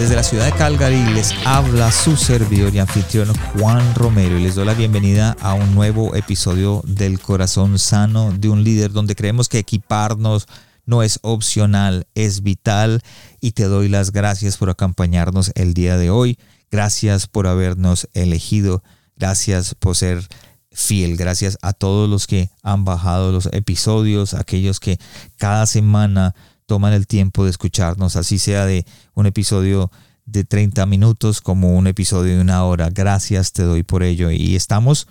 Desde la ciudad de Calgary les habla su servidor y anfitrión Juan Romero y les doy la bienvenida a un nuevo episodio del corazón sano de un líder donde creemos que equiparnos no es opcional, es vital y te doy las gracias por acompañarnos el día de hoy. Gracias por habernos elegido. Gracias por ser fiel. Gracias a todos los que han bajado los episodios, aquellos que cada semana toman el tiempo de escucharnos, así sea de un episodio de 30 minutos como un episodio de una hora. Gracias te doy por ello. Y estamos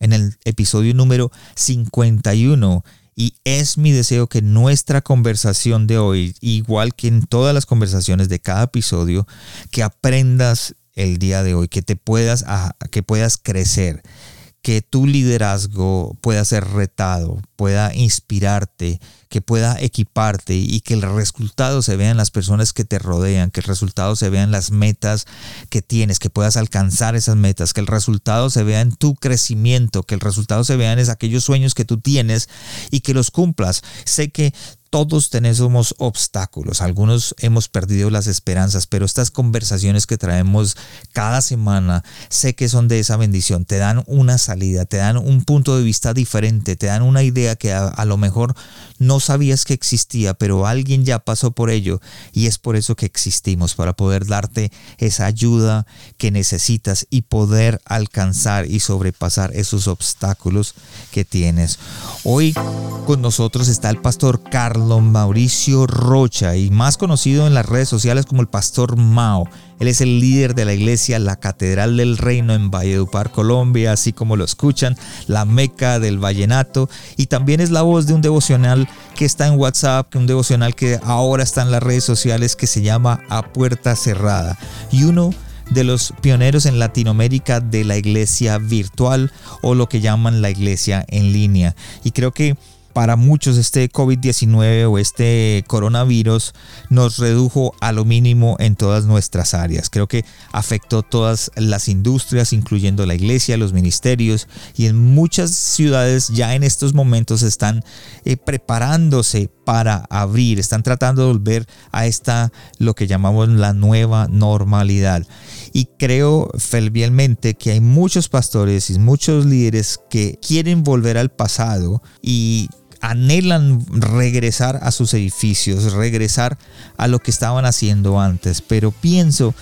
en el episodio número 51 y es mi deseo que nuestra conversación de hoy, igual que en todas las conversaciones de cada episodio, que aprendas el día de hoy, que te puedas, que puedas crecer, que tu liderazgo pueda ser retado, pueda inspirarte, que pueda equiparte y que el resultado se vea en las personas que te rodean, que el resultado se vea en las metas que tienes, que puedas alcanzar esas metas, que el resultado se vea en tu crecimiento, que el resultado se vea en aquellos sueños que tú tienes y que los cumplas. Sé que todos tenemos obstáculos, algunos hemos perdido las esperanzas, pero estas conversaciones que traemos cada semana, sé que son de esa bendición, te dan una salida, te dan un punto de vista diferente, te dan una idea que a, lo mejor no sabías que existía, pero alguien ya pasó por ello y es por eso que existimos, para poder darte esa ayuda que necesitas y poder alcanzar y sobrepasar esos obstáculos que tienes. Hoy con nosotros está el pastor Carlos Mauricio Rocha y más conocido en las redes sociales como el Pastor Mao. Él es el líder de la iglesia La Catedral del Reino en Valledupar, Colombia, así como lo escuchan, la Meca del Vallenato. Y también es la voz de un devocional que está en WhatsApp, un devocional que ahora está en las redes sociales que se llama A Puerta Cerrada. Y uno de los pioneros en Latinoamérica de la iglesia virtual o lo que llaman la iglesia en línea. Y creo que para muchos este COVID-19 o este coronavirus nos redujo a lo mínimo en todas nuestras áreas. Creo que afectó todas las industrias, incluyendo la iglesia, los ministerios y en muchas ciudades ya en estos momentos están eh, preparándose para abrir, están tratando de volver a esta lo que llamamos la nueva normalidad. Y creo fervientemente que hay muchos pastores y muchos líderes que quieren volver al pasado y anhelan regresar a sus edificios, regresar a lo que estaban haciendo antes, pero pienso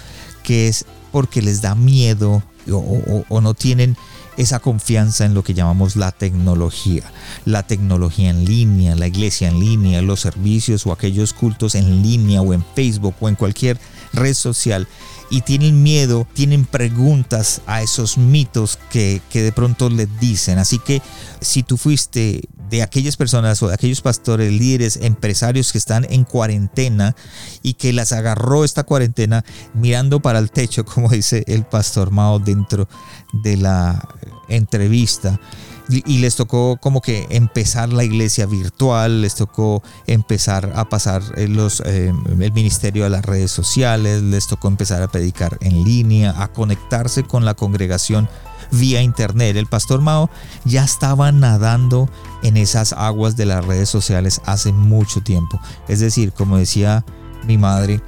que es porque les da miedo o, no tienen esa confianza en lo que llamamos la tecnología, la tecnología en línea, la iglesia en línea, los servicios o aquellos cultos en línea o en Facebook o en cualquier red social y tienen miedo, tienen preguntas a esos mitos que, que de pronto les dicen. Así que si tú fuiste de aquellas personas o de aquellos pastores, líderes, empresarios que están en cuarentena y que las agarró esta cuarentena mirando para el techo, como dice el pastor Mao dentro de la entrevista. Y les tocó como que empezar la iglesia virtual, les tocó empezar a pasar eh, los, eh, el ministerio a las redes sociales, les tocó empezar a predicar en línea, a conectarse con la congregación vía internet. El pastor Mao ya estaba nadando en esas aguas de las redes sociales hace mucho tiempo. Es decir, como decía mi madre,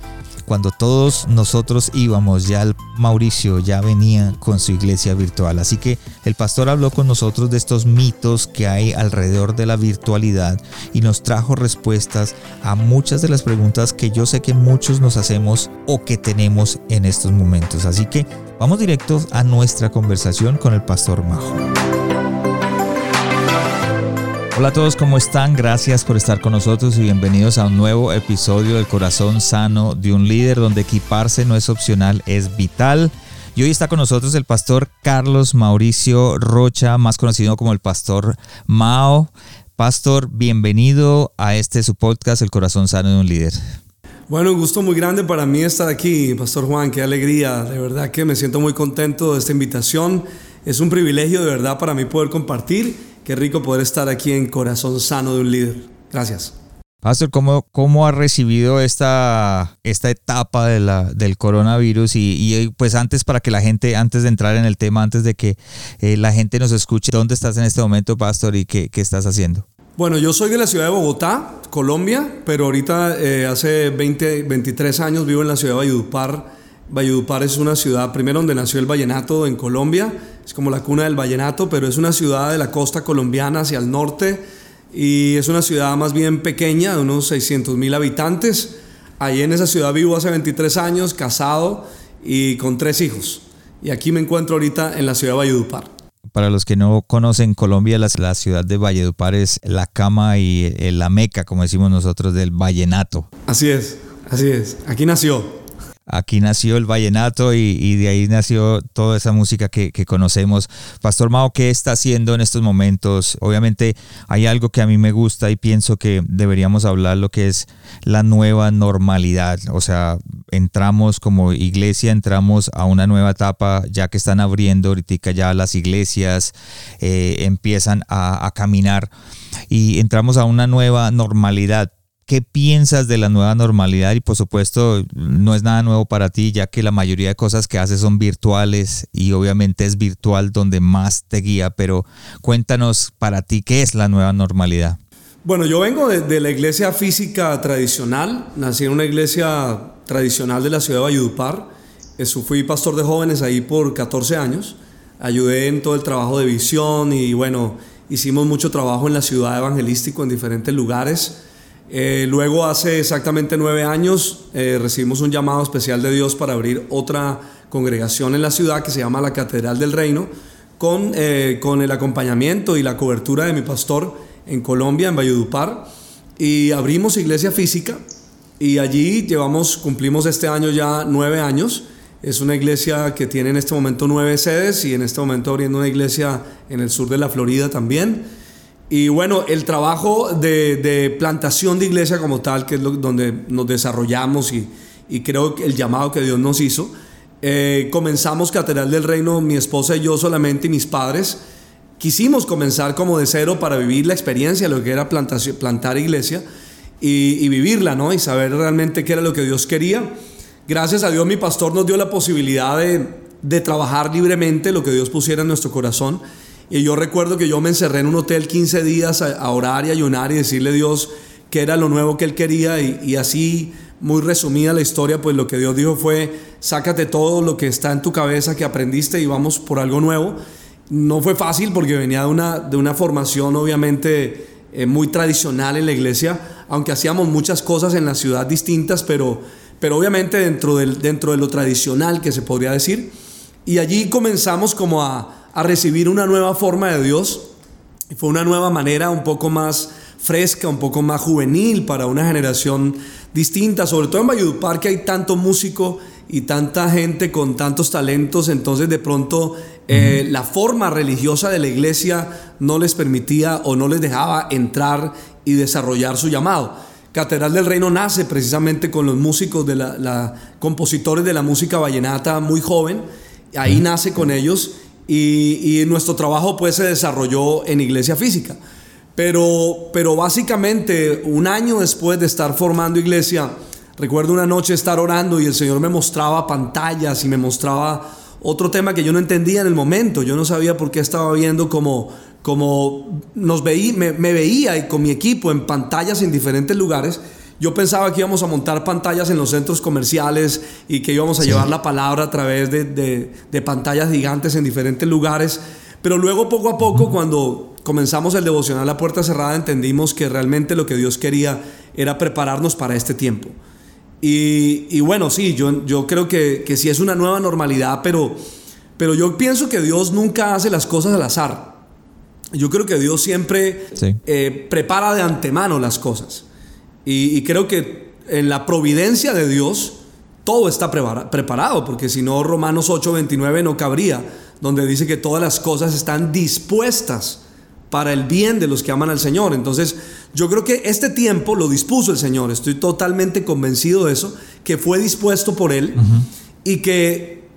cuando todos nosotros íbamos, ya el Mauricio ya venía con su iglesia virtual. Así que el pastor habló con nosotros de estos mitos que hay alrededor de la virtualidad y nos trajo respuestas a muchas de las preguntas que yo sé que muchos nos hacemos o que tenemos en estos momentos. Así que vamos directos a nuestra conversación con el pastor Majo. Hola a todos, ¿cómo están? Gracias por estar con nosotros y bienvenidos a un nuevo episodio del Corazón Sano de un líder donde equiparse no es opcional, es vital. Y hoy está con nosotros el pastor Carlos Mauricio Rocha, más conocido como el pastor Mao. Pastor, bienvenido a este su podcast, El Corazón Sano de un líder. Bueno, un gusto muy grande para mí estar aquí, Pastor Juan, qué alegría, de verdad que me siento muy contento de esta invitación. Es un privilegio de verdad para mí poder compartir, qué rico poder estar aquí en Corazón Sano de un Líder. Gracias. Pastor, ¿cómo, cómo ha recibido esta, esta etapa de la, del coronavirus? Y, pues antes para que la gente, antes de entrar en el tema, antes de que eh, la gente nos escuche, ¿dónde estás en este momento, Pastor, y qué, qué, estás haciendo? Bueno, yo soy de la ciudad de Bogotá, Colombia, pero ahorita eh, hace 20, 23 años vivo en la ciudad de Valledupar. Valledupar es una ciudad, primero donde nació el vallenato en Colombia, es como la cuna del vallenato, pero es una ciudad de la costa colombiana hacia el norte y es una ciudad más bien pequeña, de unos 600 mil habitantes. Ahí en esa ciudad vivo hace 23 años, casado y con tres hijos. Y aquí me encuentro ahorita en la ciudad de Valledupar. Para los que no conocen Colombia, la, la ciudad de Valledupar es la cama y la meca, como decimos nosotros, del vallenato. Así es, así es. Aquí nació. Aquí nació el vallenato y, de ahí nació toda esa música que, conocemos. Pastor Mao, ¿qué está haciendo en estos momentos? Obviamente hay algo que a mí me gusta y pienso que deberíamos hablar lo que es la nueva normalidad. O sea, entramos como iglesia, entramos a una nueva etapa ya que están abriendo ahorita ya las iglesias, eh, empiezan a, a caminar y entramos a una nueva normalidad ¿Qué piensas de la nueva normalidad? Y por supuesto, no es nada nuevo para ti, ya que la mayoría de cosas que haces son virtuales y obviamente es virtual donde más te guía, pero cuéntanos para ti qué es la nueva normalidad. Bueno, yo vengo de, la iglesia física tradicional, nací en una iglesia tradicional de la ciudad de Valledupar, Eso, fui pastor de jóvenes ahí por 14 años, ayudé en todo el trabajo de visión y bueno, hicimos mucho trabajo en la ciudad evangelístico en diferentes lugares. Eh, luego, hace exactamente nueve años, eh, recibimos un llamado especial de Dios para abrir otra congregación en la ciudad que se llama la Catedral del Reino, con, eh, con el acompañamiento y la cobertura de mi pastor en Colombia, en Valledupar. Y abrimos iglesia física y allí llevamos, cumplimos este año ya nueve años. Es una iglesia que tiene en este momento nueve sedes y en este momento abriendo una iglesia en el sur de la Florida también. Y bueno, el trabajo de, plantación de iglesia como tal, que es donde nos desarrollamos y, creo que el llamado que Dios nos hizo, eh, comenzamos Catedral del Reino, mi esposa y yo solamente y mis padres. Quisimos comenzar como de cero para vivir la experiencia, lo que era plantar iglesia y, vivirla, ¿no? Y saber realmente qué era lo que Dios quería. Gracias a Dios mi pastor nos dio la posibilidad de trabajar libremente lo que Dios pusiera en nuestro corazón y yo recuerdo que yo me encerré en un hotel 15 días a, orar y ayunar y decirle a Dios que era lo nuevo que Él quería y, así, muy resumida la historia, pues lo que Dios dijo fue, sácate todo lo que está en tu cabeza que aprendiste y vamos por algo nuevo. No fue fácil porque venía de una, de una formación obviamente eh, muy tradicional en la iglesia, aunque hacíamos muchas cosas en la ciudad distintas, pero, pero obviamente dentro, del, dentro de lo tradicional que se podría decir. Y allí comenzamos como a a recibir una nueva forma de Dios. Y fue una nueva manera un poco más fresca, un poco más juvenil para una generación distinta, sobre todo en Valledupar que hay tanto músico y tanta gente con tantos talentos, entonces de pronto eh, la forma religiosa de la iglesia no les permitía o no les dejaba entrar y desarrollar su llamado. Catedral del Reino nace precisamente con los músicos de la, compositores de la música vallenata muy joven, ahí nace con ellos y, nuestro trabajo pues se desarrolló en iglesia física. Pero, pero básicamente un año después de estar formando iglesia, recuerdo una noche estar orando y el Señor me mostraba pantallas y me mostraba otro tema que yo no entendía en el momento. Yo no sabía por qué estaba viendo como, como nos veí, me, me veía y con mi equipo en pantallas en diferentes lugares yo pensaba que íbamos a montar pantallas en los centros comerciales y que íbamos a llevar la palabra a través de, pantallas gigantes en diferentes lugares. Pero luego, poco a poco, cuando comenzamos el devocional La Puerta Cerrada, entendimos que realmente lo que Dios quería era prepararnos para este tiempo. Y, bueno, sí, yo, yo creo que, que sí es una nueva normalidad, pero, pero yo pienso que Dios nunca hace las cosas al azar. Yo creo que Dios siempre eh, prepara de antemano las cosas. Y, creo que en la providencia de Dios todo está preparado, porque si no Romanos 8:29 no cabría, donde dice que todas las cosas están dispuestas para el bien de los que aman al Señor. Entonces, yo creo que este tiempo lo dispuso el Señor. Estoy totalmente convencido de eso, que fue dispuesto por Él y que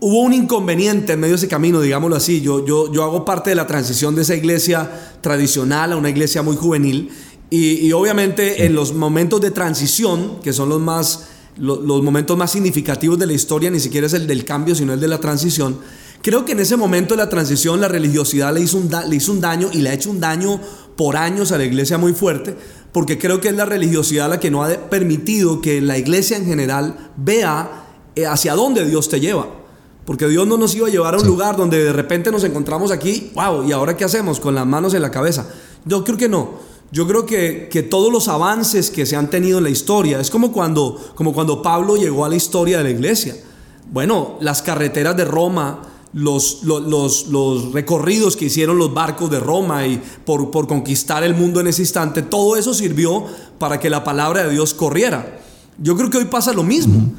hubo un inconveniente en medio de ese camino, digámoslo así. Yo, yo, yo hago parte de la transición de esa iglesia tradicional a una iglesia muy juvenil. Y, obviamente en los momentos de transición, que son los más los momentos más significativos de la historia, ni siquiera es el del cambio, sino el de la transición, Creo que en ese momento de la transición la religiosidad le hizo, un le hizo un daño y le ha hecho un daño por años a la iglesia muy fuerte, porque creo que es la religiosidad la que no ha permitido que la iglesia en general vea eh, hacia dónde Dios te lleva. Porque Dios no nos iba a llevar a un lugar donde de repente nos encontramos aquí, wow, ¿y ahora qué hacemos? Con las manos en la cabeza. Yo creo que no. Yo creo que, que, todos los avances que se han tenido en la historia, es como cuando, como cuando Pablo llegó a la historia de la iglesia. Bueno, las carreteras de Roma los, los, recorridos que hicieron los barcos de Roma y por, por conquistar el mundo en ese instante, todo eso sirvió para que la palabra de Dios corriera. Yo creo que hoy pasa lo mismo.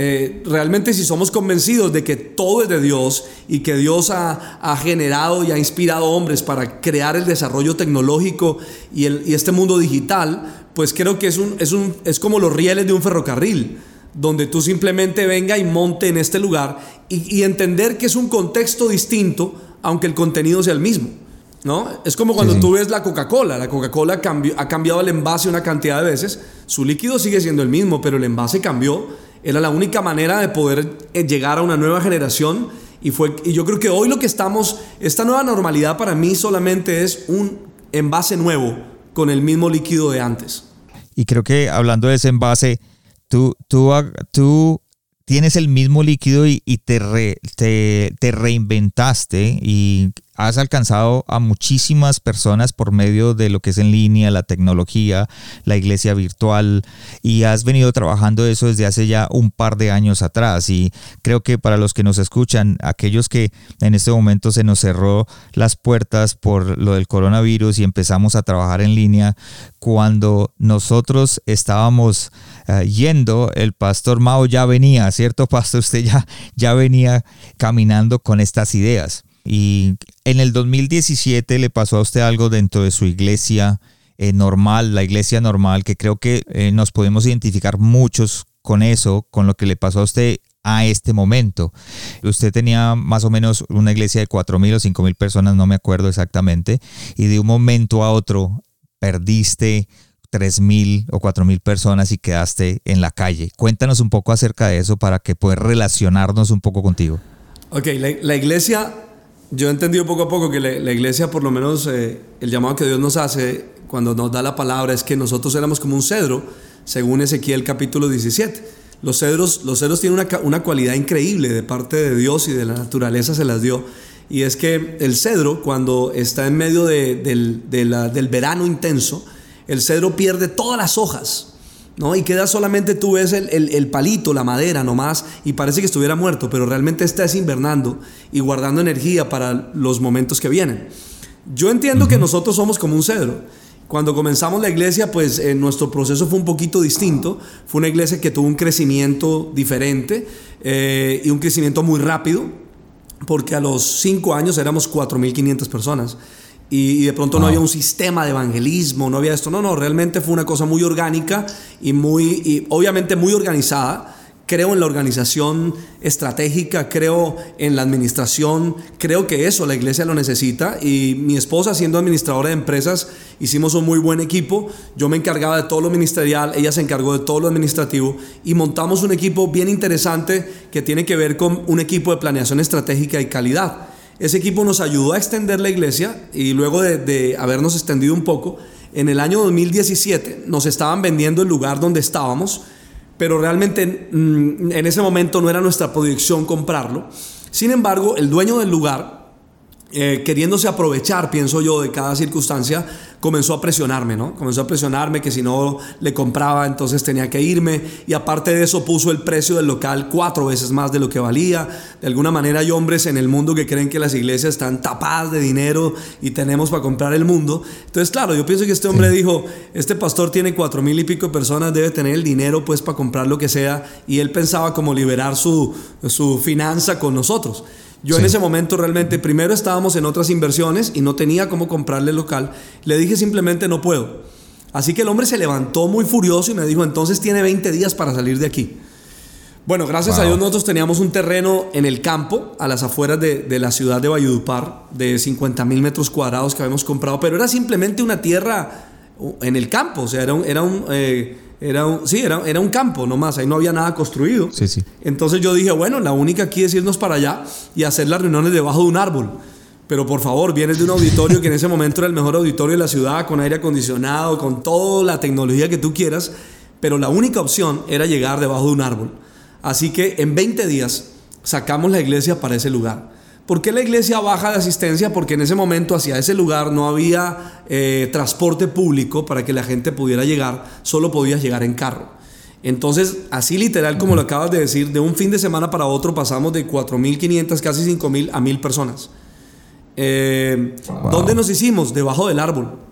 Eh, realmente si somos convencidos de que todo es de Dios y que Dios ha, generado y ha inspirado hombres para crear el desarrollo tecnológico y, el, y este mundo digital, pues creo que es, un, es, un, es como los rieles de un ferrocarril donde tú simplemente venga y monte en este lugar y, entender que es un contexto distinto, aunque el contenido sea el mismo. ¿no? Es como cuando tú ves la Coca-Cola. La Coca-Cola ha cambiado el envase una cantidad de veces. Su líquido sigue siendo el mismo, pero el envase cambió. Era la única manera de poder eh, llegar a una nueva generación. Y, fue, y yo creo que hoy lo que estamos, esta nueva normalidad para mí solamente es un envase nuevo con el mismo líquido de antes. Y creo que hablando de ese envase, Tú, tú, tú tienes el mismo líquido y, te, te, te, reinventaste y has alcanzado a muchísimas personas por medio de lo que es en línea, la tecnología, la iglesia virtual y has venido trabajando eso desde hace ya un par de años atrás y creo que para los que nos escuchan, aquellos que en este momento se nos cerró las puertas por lo del coronavirus y empezamos a trabajar en línea, cuando nosotros estábamos eh, yendo, el pastor Mao ya venía, ¿cierto pastor? Usted ya, ya venía caminando con estas ideas. Y en el 2017 le pasó a usted algo dentro de su iglesia eh, normal, la iglesia normal, que creo que eh, nos podemos identificar muchos con eso, con lo que le pasó a usted a este momento. Usted tenía más o menos una iglesia de 4.000 o 5.000 personas, no me acuerdo exactamente, y de un momento a otro perdiste 3.000 o 4.000 personas y quedaste en la calle. Cuéntanos un poco acerca de eso para que puedas relacionarnos un poco contigo. Ok, la iglesia yo he entendido poco a poco que la, iglesia, por lo menos eh, el llamado que Dios nos hace cuando nos da la palabra es que nosotros éramos como un cedro, según Ezequiel capítulo 17. Los cedros, los cedros tienen una, una cualidad increíble de parte de Dios y de la naturaleza se las dio. Y es que el cedro, cuando está en medio de, del, del verano intenso, el cedro pierde todas las hojas. ¿No? Y queda solamente tú ves el, palito, la madera nomás, y parece que estuviera muerto, pero realmente estás invernando y guardando energía para los momentos que vienen. Yo entiendo que nosotros somos como un cedro. Cuando comenzamos la iglesia, pues eh, nuestro proceso fue un poquito distinto. Fue una iglesia que tuvo un crecimiento diferente eh, y un crecimiento muy rápido, porque a los cinco años éramos 4.500 personas y, de pronto no había un sistema de evangelismo, no había esto. No, no, realmente fue una cosa muy orgánica y muy, y obviamente muy organizada. Creo en la organización estratégica, creo en la administración, creo que eso la iglesia lo necesita y mi esposa siendo administradora de empresas hicimos un muy buen equipo, yo me encargaba de todo lo ministerial, ella se encargó de todo lo administrativo y montamos un equipo bien interesante que tiene que ver con un equipo de planeación estratégica y calidad. Ese equipo nos ayudó a extender la iglesia y luego de, habernos extendido un poco, en el año 2017 nos estaban vendiendo el lugar donde estábamos, pero realmente mm, en ese momento no era nuestra proyección comprarlo. Sin embargo, el dueño del lugar eh, queriéndose aprovechar, pienso yo, de cada circunstancia, comenzó a presionarme, ¿no? Comenzó a presionarme que si no le compraba, entonces tenía que irme. Y aparte de eso, puso el precio del local cuatro veces más de lo que valía. De alguna manera hay hombres en el mundo que creen que las iglesias están tapadas de dinero y tenemos para comprar el mundo. Entonces, claro, yo pienso que este hombre dijo, este pastor tiene cuatro mil y pico personas, debe tener el dinero pues para comprar lo que sea. Y él pensaba como liberar su, su finanza con nosotros. Yo en ese momento realmente, primero estábamos en otras inversiones y no tenía cómo comprarle el local. Le dije simplemente no puedo. Así que el hombre se levantó muy furioso y me dijo, entonces tiene 20 días para salir de aquí. Bueno, gracias a Dios nosotros teníamos un terreno en el campo, a las afueras de, la ciudad de Valledupar, de 50 mil metros cuadrados que habíamos comprado, pero era simplemente una tierra en el campo, o sea, era un... Era un eh, era un, sí, era, era un campo nomás, ahí no había nada construido. Sí, sí. Entonces yo dije, bueno, la única aquí es irnos para allá y hacer las reuniones debajo de un árbol. Pero por favor, vienes de un auditorio que en ese momento era el mejor auditorio de la ciudad, con aire acondicionado, con toda la tecnología que tú quieras, pero la única opción era llegar debajo de un árbol. Así que en 20 días sacamos la iglesia para ese lugar. ¿Por qué la iglesia baja de asistencia? Porque en ese momento hacia ese lugar no había eh, transporte público para que la gente pudiera llegar, solo podías llegar en carro. Entonces, así literal como lo acabas de decir, de un fin de semana para otro pasamos de 4.500, casi 5.000 a 1.000 personas. Eh, ¿Dónde nos hicimos? Debajo del árbol.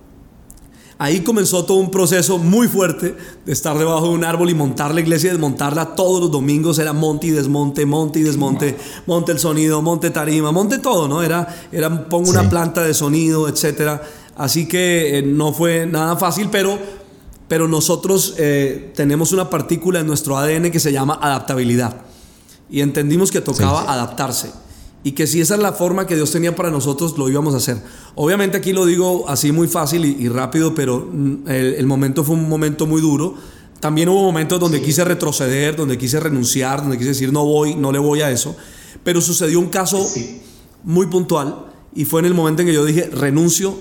Ahí comenzó todo un proceso muy fuerte de estar debajo de un árbol y montar la iglesia y desmontarla todos los domingos. Era monte y desmonte, monte y desmonte, monte el sonido, monte tarima, monte todo, ¿no? Era, era pongo una planta de sonido, etcétera. Así que eh, no fue nada fácil, pero, pero nosotros eh, tenemos una partícula en nuestro ADN que se llama adaptabilidad. Y entendimos que tocaba adaptarse y que si esa es la forma que Dios tenía para nosotros, lo íbamos a hacer. Obviamente aquí lo digo así muy fácil y, rápido, pero mm, el, momento fue un momento muy duro. También hubo momentos donde quise retroceder, donde quise renunciar, donde quise decir no voy, no le voy a eso. Pero sucedió un caso muy puntual y fue en el momento en que yo dije renuncio,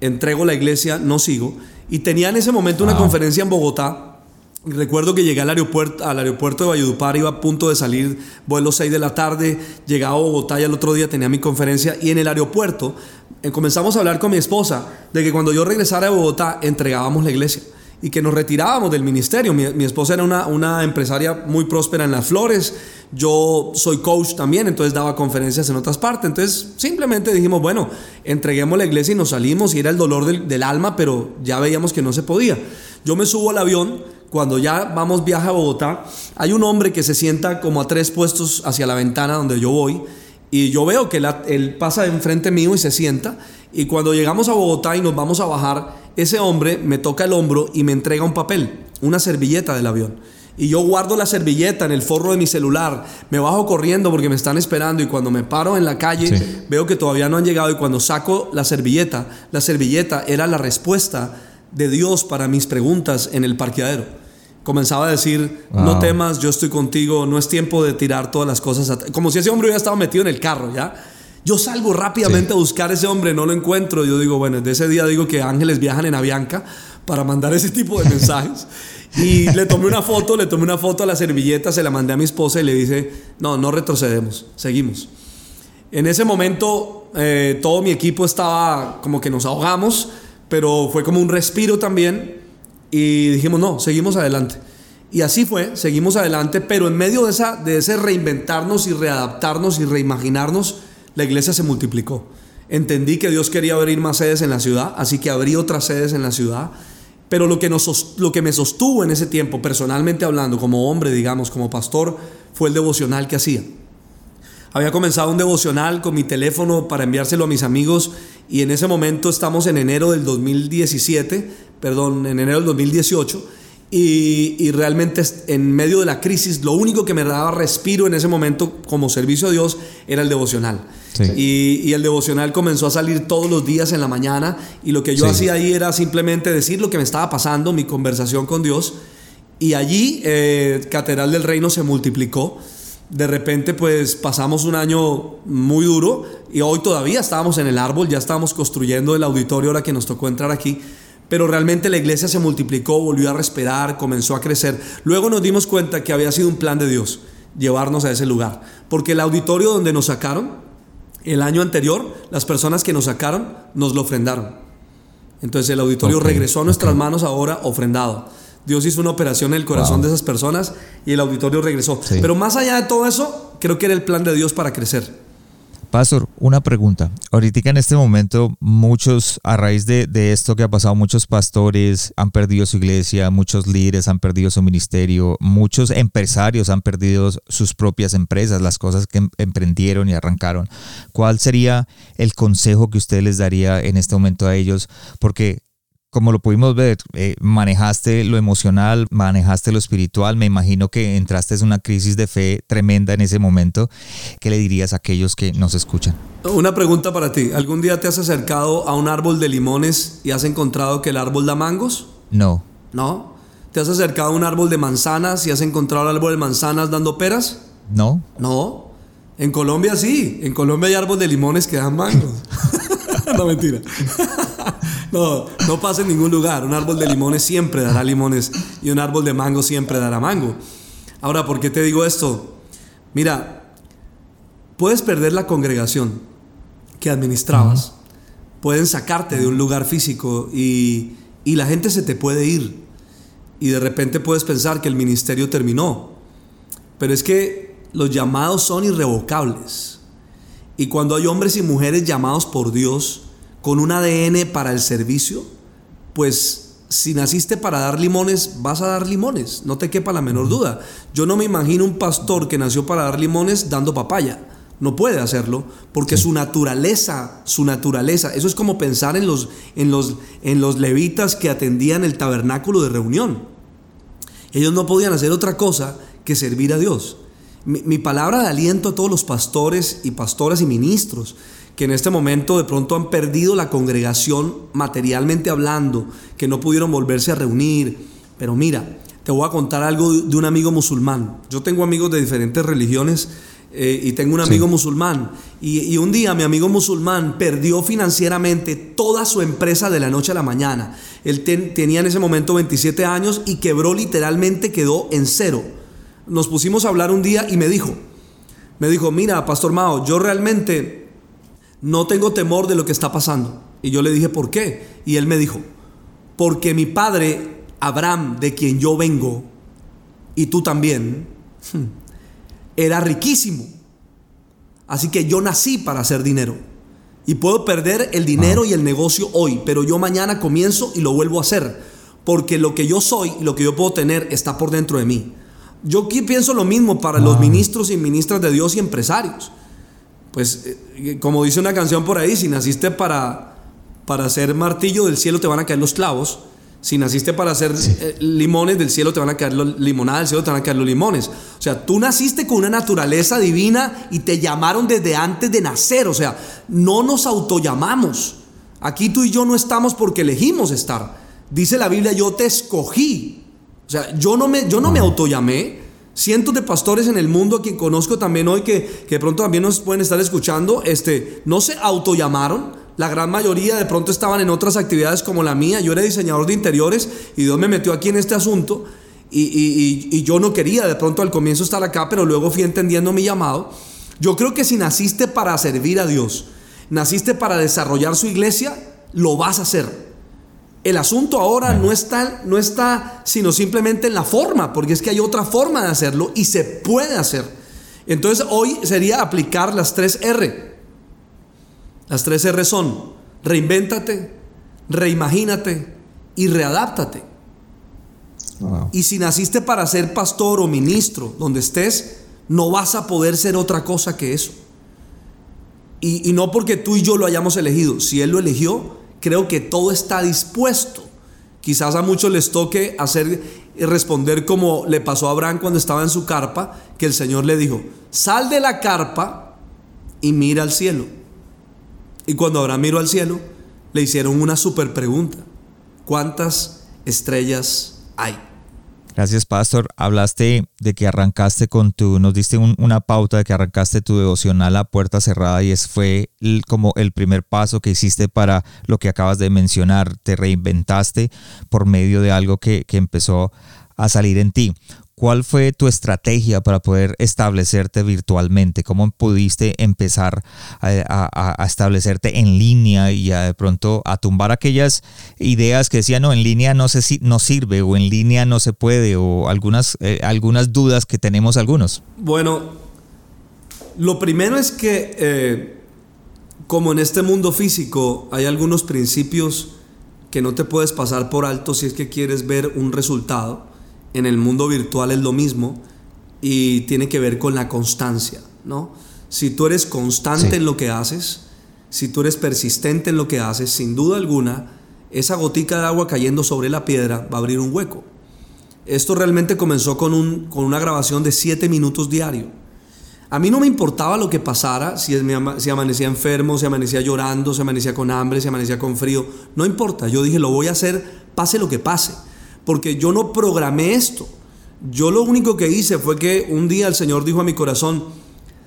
entrego la iglesia, no sigo. Y tenía en ese momento una conferencia en Bogotá Recuerdo que llegué al aeropuerto, al aeropuerto de Valledupar, iba a punto de salir, vuelo 6 de la tarde, llegaba a Bogotá y el otro día tenía mi conferencia y en el aeropuerto eh, comenzamos a hablar con mi esposa de que cuando yo regresara a Bogotá entregábamos la iglesia y que nos retirábamos del ministerio. Mi, esposa era una, una, empresaria muy próspera en las flores, yo soy coach también, entonces daba conferencias en otras partes. Entonces simplemente dijimos, bueno, entreguemos la iglesia y nos salimos y era el dolor del alma, pero ya veíamos que no se podía. Yo me subo al avión cuando ya vamos viaje a Bogotá, hay un hombre que se sienta como a tres puestos hacia la ventana donde yo voy y yo veo que él pasa enfrente mío y se sienta y cuando llegamos a Bogotá y nos vamos a bajar, ese hombre me toca el hombro y me entrega un papel, una servilleta del avión. Y yo guardo la servilleta en el forro de mi celular, me bajo corriendo porque me están esperando y cuando me paro en la calle veo que todavía no han llegado y cuando saco la servilleta, la servilleta era la respuesta de Dios para mis preguntas en el parqueadero. Comenzaba a decir, no temas, yo estoy contigo, no es tiempo de tirar todas las cosas, como si ese hombre hubiera estado metido en el carro, ¿ya? Yo salgo rápidamente a buscar a ese hombre, no lo encuentro. Yo digo, bueno, de ese día digo que ángeles viajan en Avianca para mandar ese tipo de mensajes. Y le tomé una foto, le tomé una foto a la servilleta, se la mandé a mi esposa y le dice, no, no retrocedemos, seguimos. En ese momento eh, todo mi equipo estaba como que nos ahogamos pero fue como un respiro también y dijimos, no, seguimos adelante. Y así fue, seguimos adelante, pero en medio de, esa, de ese reinventarnos y readaptarnos y reimaginarnos, la iglesia se multiplicó. Entendí que Dios quería abrir más sedes en la ciudad, así que abrí otras sedes en la ciudad. Pero lo que, nos, lo que me sostuvo en ese tiempo, personalmente hablando, como hombre, digamos, como pastor, fue el devocional que hacía. Había comenzado un devocional con mi teléfono para enviárselo a mis amigos y en ese momento estamos en enero del 2017, perdón, en enero del 2018 y, y, realmente en medio de la crisis lo único que me daba respiro en ese momento como servicio a Dios era el devocional. Y, y, el devocional comenzó a salir todos los días en la mañana y lo que yo hacía ahí era simplemente decir lo que me estaba pasando, mi conversación con Dios y allí eh, Catedral del Reino se multiplicó de repente pues pasamos un año muy duro y hoy todavía estábamos en el árbol, ya estábamos construyendo el auditorio ahora que nos tocó entrar aquí, pero realmente la iglesia se multiplicó, volvió a respirar, comenzó a crecer. Luego nos dimos cuenta que había sido un plan de Dios llevarnos a ese lugar, porque el auditorio donde nos sacaron, el año anterior, las personas que nos sacaron nos lo ofrendaron. Entonces el auditorio regresó a nuestras manos ahora ofrendado. Dios hizo una operación en el corazón de esas personas y el auditorio regresó. Pero más allá de todo eso, creo que era el plan de Dios para crecer. Pastor, una pregunta. Ahorita en este momento, muchos, a raíz de, de, esto que ha pasado, muchos pastores han perdido su iglesia, muchos líderes han perdido su ministerio, muchos empresarios han perdido sus propias empresas, las cosas que em, emprendieron y arrancaron. ¿Cuál sería el consejo que usted les daría en este momento a ellos? Porque como lo pudimos ver, eh, manejaste lo emocional, manejaste lo espiritual, me imagino que entraste en una crisis de fe tremenda en ese momento. ¿Qué le dirías a aquellos que nos escuchan? Una pregunta para ti. ¿Algún día te has acercado a un árbol de limones y has encontrado que el árbol da mangos? No. ¿No? ¿Te has acercado a un árbol de manzanas y has encontrado el árbol de manzanas dando peras? No. No. En Colombia sí. En Colombia hay árbol de limones que dan mangos. no, mentira. no, no pasa en ningún lugar. Un árbol de limones siempre dará limones y un árbol de mango siempre dará mango. Ahora, ¿por qué te digo esto? Mira, puedes perder la congregación que administrabas. Pueden sacarte de un lugar físico y, y la gente se te puede ir. Y de repente puedes pensar que el ministerio terminó. Pero es que los llamados son irrevocables. Y cuando hay hombres y mujeres llamados por Dios, con un ADN para el servicio, pues si naciste para dar limones, vas a dar limones, no te quepa la menor duda. Yo no me imagino un pastor que nació para dar limones dando papaya. No puede hacerlo porque su naturaleza, su naturaleza, eso es como pensar en los, en, los, en los levitas que atendían el tabernáculo de reunión. Ellos no podían hacer otra cosa que servir a Dios. Mi, mi palabra de aliento a todos los pastores y pastoras y ministros que en este momento de pronto han perdido la congregación materialmente hablando, que no pudieron volverse a reunir. Pero mira, te voy a contar algo de un amigo musulmán. Yo tengo amigos de diferentes religiones eh, y tengo un amigo musulmán. Y, un día mi amigo musulmán perdió financieramente toda su empresa de la noche a la mañana. Él tenía en ese momento 27 años y quebró literalmente, quedó en cero. Nos pusimos a hablar un día y me dijo, me dijo, mira, Pastor Mao, yo realmente no tengo temor de lo que está pasando. Y yo le dije, ¿por qué? Y él me dijo, porque mi padre, Abraham, de quien yo vengo, y tú también, era riquísimo. Así que yo nací para hacer dinero. Y puedo perder el dinero y el negocio hoy, pero yo mañana comienzo y lo vuelvo a hacer. Porque lo que yo soy y lo que yo puedo tener está por dentro de mí. Yo aquí pienso lo mismo para los ministros y ministras de Dios y empresarios pues eh, como dice una canción por ahí, si naciste para, para hacer martillo, del cielo te van a caer los clavos. Si naciste para hacer eh, limones, del cielo te van a caer los limonadas, del cielo te van a caer los limones. O sea, tú naciste con una naturaleza divina y te llamaron desde antes de nacer. O sea, no nos autollamamos. Aquí tú y yo no estamos porque elegimos estar. Dice la Biblia, yo te escogí. O sea, yo no me, yo no me autollamé cientos de pastores en el mundo a quien conozco también hoy que, que de pronto también nos pueden estar escuchando, este, no se autollamaron. La gran mayoría de pronto estaban en otras actividades como la mía. Yo era diseñador de interiores y Dios me metió aquí en este asunto. Y, y, y, yo no quería de pronto al comienzo estar acá, pero luego fui entendiendo mi llamado. Yo creo que si naciste para servir a Dios, naciste para desarrollar su iglesia, lo vas a hacer. El asunto ahora no está, no está sino simplemente en la forma, porque es que hay otra forma de hacerlo y se puede hacer. Entonces hoy sería aplicar las tres R. Las tres R son reinvéntate, reimagínate y readáptate. Y si naciste para ser pastor o ministro, donde estés, no vas a poder ser otra cosa que eso. Y, y no porque tú y yo lo hayamos elegido, si Él lo eligió, creo que todo está dispuesto. Quizás a muchos les toque hacer responder como le pasó a Abraham cuando estaba en su carpa, que el Señor le dijo, sal de la carpa y mira al cielo. Y cuando Abraham miró al cielo, le hicieron una super pregunta. ¿Cuántas estrellas hay? Gracias, Pastor. Hablaste de que arrancaste con tu, nos diste una pauta de que arrancaste tu devocional a puerta cerrada y ese fue como el primer paso que hiciste para lo que acabas de mencionar. Te reinventaste por medio de algo que, que empezó a salir en ti. ¿Cuál fue tu estrategia para poder establecerte virtualmente? ¿Cómo pudiste empezar a, establecerte en línea y de pronto a tumbar aquellas ideas que decían, no, en línea no, se, no sirve o en línea no se puede o algunas, eh, algunas dudas que tenemos algunos? Bueno, lo primero es que eh, como en este mundo físico hay algunos principios que no te puedes pasar por alto si es que quieres ver un resultado, en el mundo virtual es lo mismo y tiene que ver con la constancia, ¿no? Si tú eres constante en lo que haces, si tú eres persistente en lo que haces, sin duda alguna, esa gotica de agua cayendo sobre la piedra va a abrir un hueco. Esto realmente comenzó con, un, con una grabación de 7 minutos diario. A mí no me importaba lo que pasara, si, si amanecía enfermo, si amanecía llorando, si amanecía con hambre, si amanecía con frío. No importa, yo dije, lo voy a hacer, pase lo que pase. Porque yo no programé esto. Yo lo único que hice fue que un día el Señor dijo a mi corazón,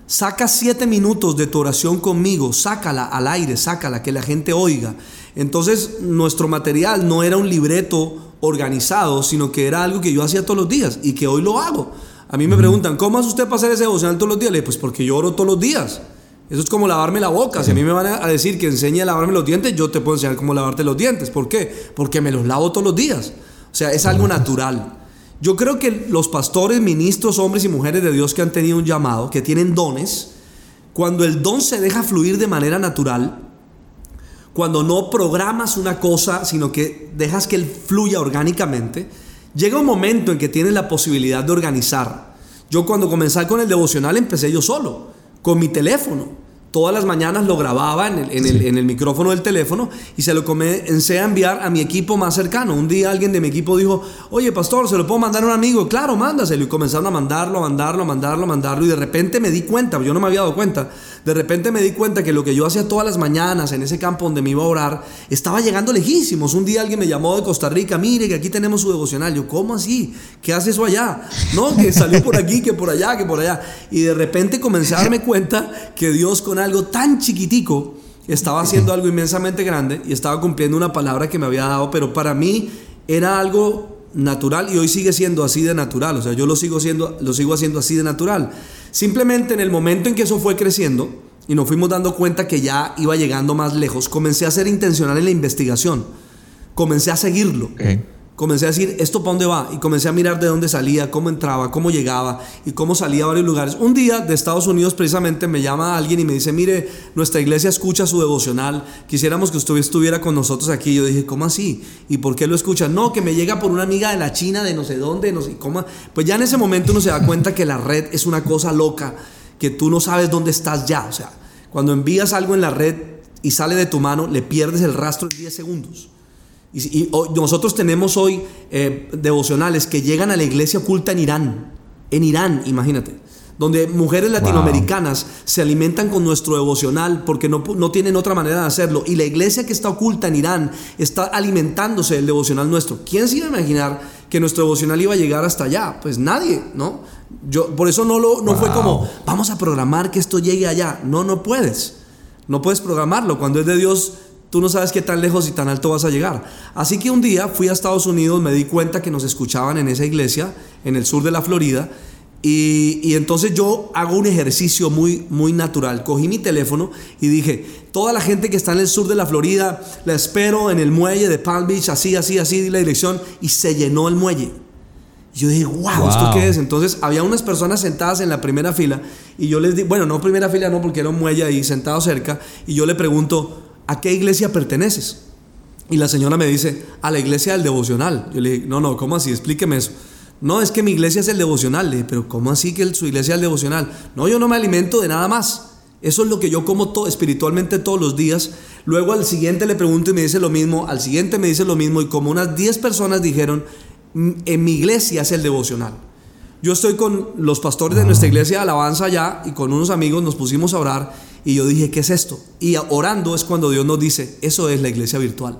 saca siete minutos de tu oración conmigo, sácala al aire, sácala, que la gente oiga. Entonces nuestro material no era un libreto organizado, sino que era algo que yo hacía todos los días y que hoy lo hago. A mí me preguntan, ¿cómo hace usted para hacer ese devocional todos los días? Le digo, pues porque yo oro todos los días. Eso es como lavarme la boca. Si a mí me van a decir que enseñe a lavarme los dientes, yo te puedo enseñar cómo lavarte los dientes. ¿Por qué? Porque me los lavo todos los días. O sea, es algo natural. Yo creo que los pastores, ministros, hombres y mujeres de Dios que han tenido un llamado, que tienen dones, cuando el don se deja fluir de manera natural, cuando no programas una cosa, sino que dejas que él fluya orgánicamente, llega un momento en que tienes la posibilidad de organizar. Yo cuando comencé con el devocional empecé yo solo, con mi teléfono. Todas las mañanas lo grababa en el, micrófono del teléfono y se lo comencé a enviar a mi equipo más cercano. Un día alguien de mi equipo dijo, oye pastor, ¿se lo puedo mandar a un amigo? Claro, mándaselo. Y comenzaron a mandarlo, a mandarlo, a mandarlo, a mandarlo. Y de repente me di cuenta, yo no me había dado cuenta, de repente me di cuenta que lo que yo hacía todas las mañanas en ese campo donde me iba a orar, estaba llegando lejísimos. Un día alguien me llamó de Costa Rica, mire que aquí tenemos su devocional. Yo, ¿cómo así? ¿Qué hace eso allá? No, que salió por aquí, que por allá, que por allá. Y de repente comencé a darme cuenta que Dios con algo tan chiquitico, estaba haciendo algo inmensamente grande y estaba cumpliendo una palabra que me había dado, pero para mí era algo natural y hoy sigue siendo así de natural, o sea, yo lo sigo, siendo, lo sigo haciendo así de natural. Simplemente en el momento en que eso fue creciendo y nos fuimos dando cuenta que ya iba llegando más lejos, comencé a ser intencional en la investigación, comencé a seguirlo comencé a decir, ¿esto para dónde va? Y comencé a mirar de dónde salía, cómo entraba, cómo llegaba y cómo salía a varios lugares. Un día de Estados Unidos precisamente me llama alguien y me dice, mire, nuestra iglesia escucha su devocional, quisiéramos que usted estuviera con nosotros aquí. Yo dije, ¿cómo así? ¿Y por qué lo escucha? No, que me llega por una amiga de la China, de no sé dónde, no sé cómo. Pues ya en ese momento uno se da cuenta que la red es una cosa loca, que tú no sabes dónde estás ya. O sea, cuando envías algo en la red y sale de tu mano, le pierdes el rastro en 10 segundos. Y, nosotros tenemos hoy eh, devocionales que llegan a la iglesia oculta en Irán. En Irán, imagínate. Donde mujeres latinoamericanas se alimentan con nuestro devocional porque no, no, tienen otra manera de hacerlo. Y la iglesia que está oculta en Irán está alimentándose del devocional nuestro. ¿Quién se iba a imaginar que nuestro devocional iba a llegar hasta allá? Pues nadie, ¿no? Yo, por eso no, lo, no fue como, vamos a programar que esto llegue allá. No, no puedes. No puedes programarlo. Cuando es de Dios, Tú no sabes qué tan lejos y tan alto vas a llegar. Así que un día fui a Estados Unidos, me di cuenta que nos escuchaban en esa iglesia, en el sur de la Florida, y, entonces yo hago un ejercicio muy, muy natural. Cogí mi teléfono y dije, toda la gente que está en el sur de la Florida, la espero en el muelle de Palm Beach, así, así, así, la dirección, y se llenó el muelle. Y yo dije, wow, ¿esto qué es? Entonces había unas personas sentadas en la primera fila y yo les di, bueno, no primera fila, no, porque era un muelle ahí sentado cerca, y yo le pregunto, ¿a qué iglesia perteneces? Y la señora me dice, a la iglesia del devocional. Yo le dije, no, no, ¿cómo así? Explíqueme eso. No, es que mi iglesia es el devocional. Le dije, pero ¿cómo así que su iglesia es el devocional? No, yo no me alimento de nada más. Eso es lo que yo como todo, espiritualmente todos los días. Luego al siguiente le pregunto y me dice lo mismo, al siguiente me dice lo mismo y como unas 10 personas dijeron, mm, en mi iglesia es el devocional. Yo estoy con los pastores de nuestra iglesia de alabanza allá y con unos amigos nos pusimos a orar y yo dije, ¿qué es esto? Y orando es cuando Dios nos dice, eso es la iglesia virtual.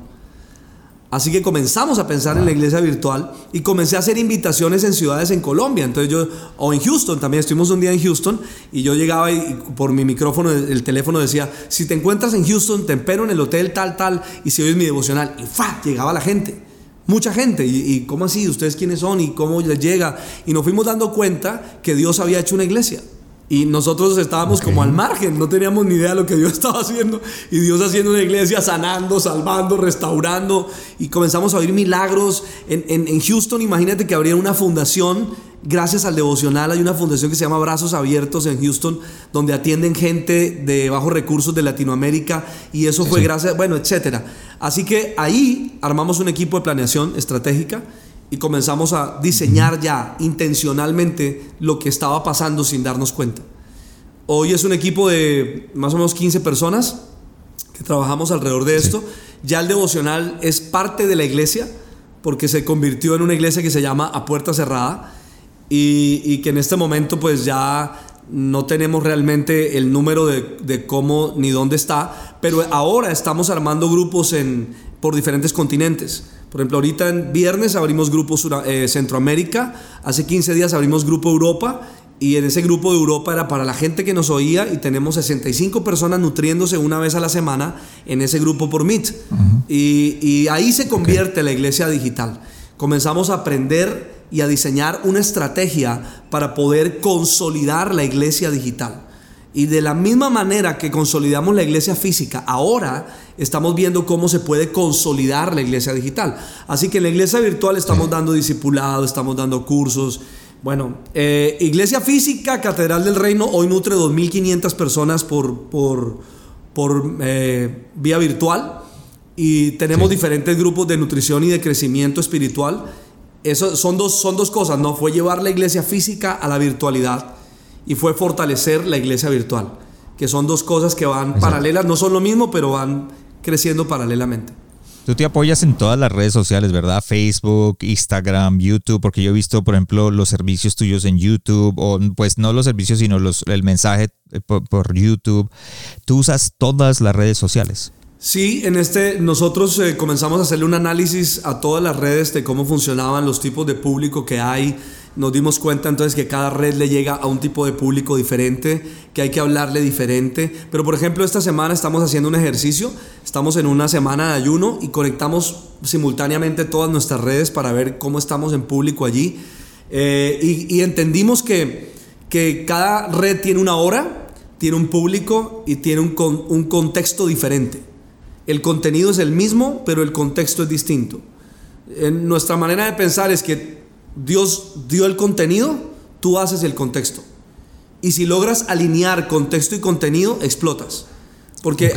Así que comenzamos a pensar en la iglesia virtual y comencé a hacer invitaciones en ciudades en Colombia. Entonces yo, o en Houston también, estuvimos un día en Houston y yo llegaba y, por mi micrófono, el teléfono decía, si te encuentras en Houston, te espero en el hotel tal, tal, y si oyes mi devocional. Y ¡fa! Llegaba la gente, mucha gente. Y, y cómo así? ¿Ustedes quiénes son? ¿Y cómo les llega? Y nos fuimos dando cuenta que Dios había hecho una iglesia. Y nosotros estábamos como al margen, no teníamos ni idea de lo que Dios estaba haciendo. Y Dios haciendo una iglesia, sanando, salvando, restaurando. Y comenzamos a oír milagros. En, en, Houston, imagínate que habría una fundación gracias al devocional hay una fundación que se llama Brazos Abiertos en Houston, donde atienden gente de bajos recursos de Latinoamérica y eso fue gracias, bueno, etcétera. Así que ahí armamos un equipo de planeación estratégica y comenzamos a diseñar ya intencionalmente lo que estaba pasando sin darnos cuenta. Hoy es un equipo de más o menos 15 personas que trabajamos alrededor de esto. Ya el devocional es parte de la iglesia porque se convirtió en una iglesia que se llama A Puerta Cerrada y, que en este momento pues ya no tenemos realmente el número de, cómo ni dónde está, pero ahora estamos armando grupos en, por diferentes continentes. Por ejemplo, ahorita en viernes abrimos grupo eh, Centroamérica, hace 15 días abrimos grupo Europa y en ese grupo de Europa era para la gente que nos oía y tenemos 65 personas nutriéndose una vez a la semana en ese grupo por Meet. y, ahí se convierte la iglesia digital. Comenzamos a aprender y a diseñar una estrategia para poder consolidar la iglesia digital. Y de la misma manera que consolidamos la iglesia física, ahora estamos viendo cómo se puede consolidar la iglesia digital. Así que en la iglesia virtual estamos dando discipulado, estamos dando cursos, bueno, eh, Iglesia Física, Catedral del Reino, hoy nutre 2.500 personas por, por, por eh, vía virtual y tenemos diferentes grupos de nutrición y de crecimiento espiritual. Eso son dos, son dos cosas, ¿no? Fue llevar la iglesia física a la virtualidad y fue fortalecer la iglesia virtual, que son dos cosas que van paralelas, no son lo mismo, pero van creciendo paralelamente. Tú te apoyas en todas las redes sociales, ¿verdad? Facebook, Instagram, YouTube, porque yo he visto, por ejemplo, los servicios tuyos en YouTube, o pues no los servicios, sino los, el mensaje eh, por, YouTube. Tú usas todas las redes sociales. Sí, en este nosotros eh, comenzamos a hacerle un análisis a todas las redes de cómo funcionaban los tipos de público que hay, nos dimos cuenta entonces que cada red le llega a un tipo de público diferente, que hay que hablarle diferente. Pero por ejemplo, esta semana estamos haciendo un ejercicio, estamos en una semana de ayuno y conectamos simultáneamente todas nuestras redes para ver cómo estamos en público allí. Eh, y, entendimos que, que cada red tiene una hora, tiene un público y tiene un, un contexto diferente. El contenido es el mismo, pero el contexto es distinto. En nuestra manera de pensar es que Dios dio el contenido, tú haces el contexto. Y si logras alinear contexto y contenido, explotas. Porque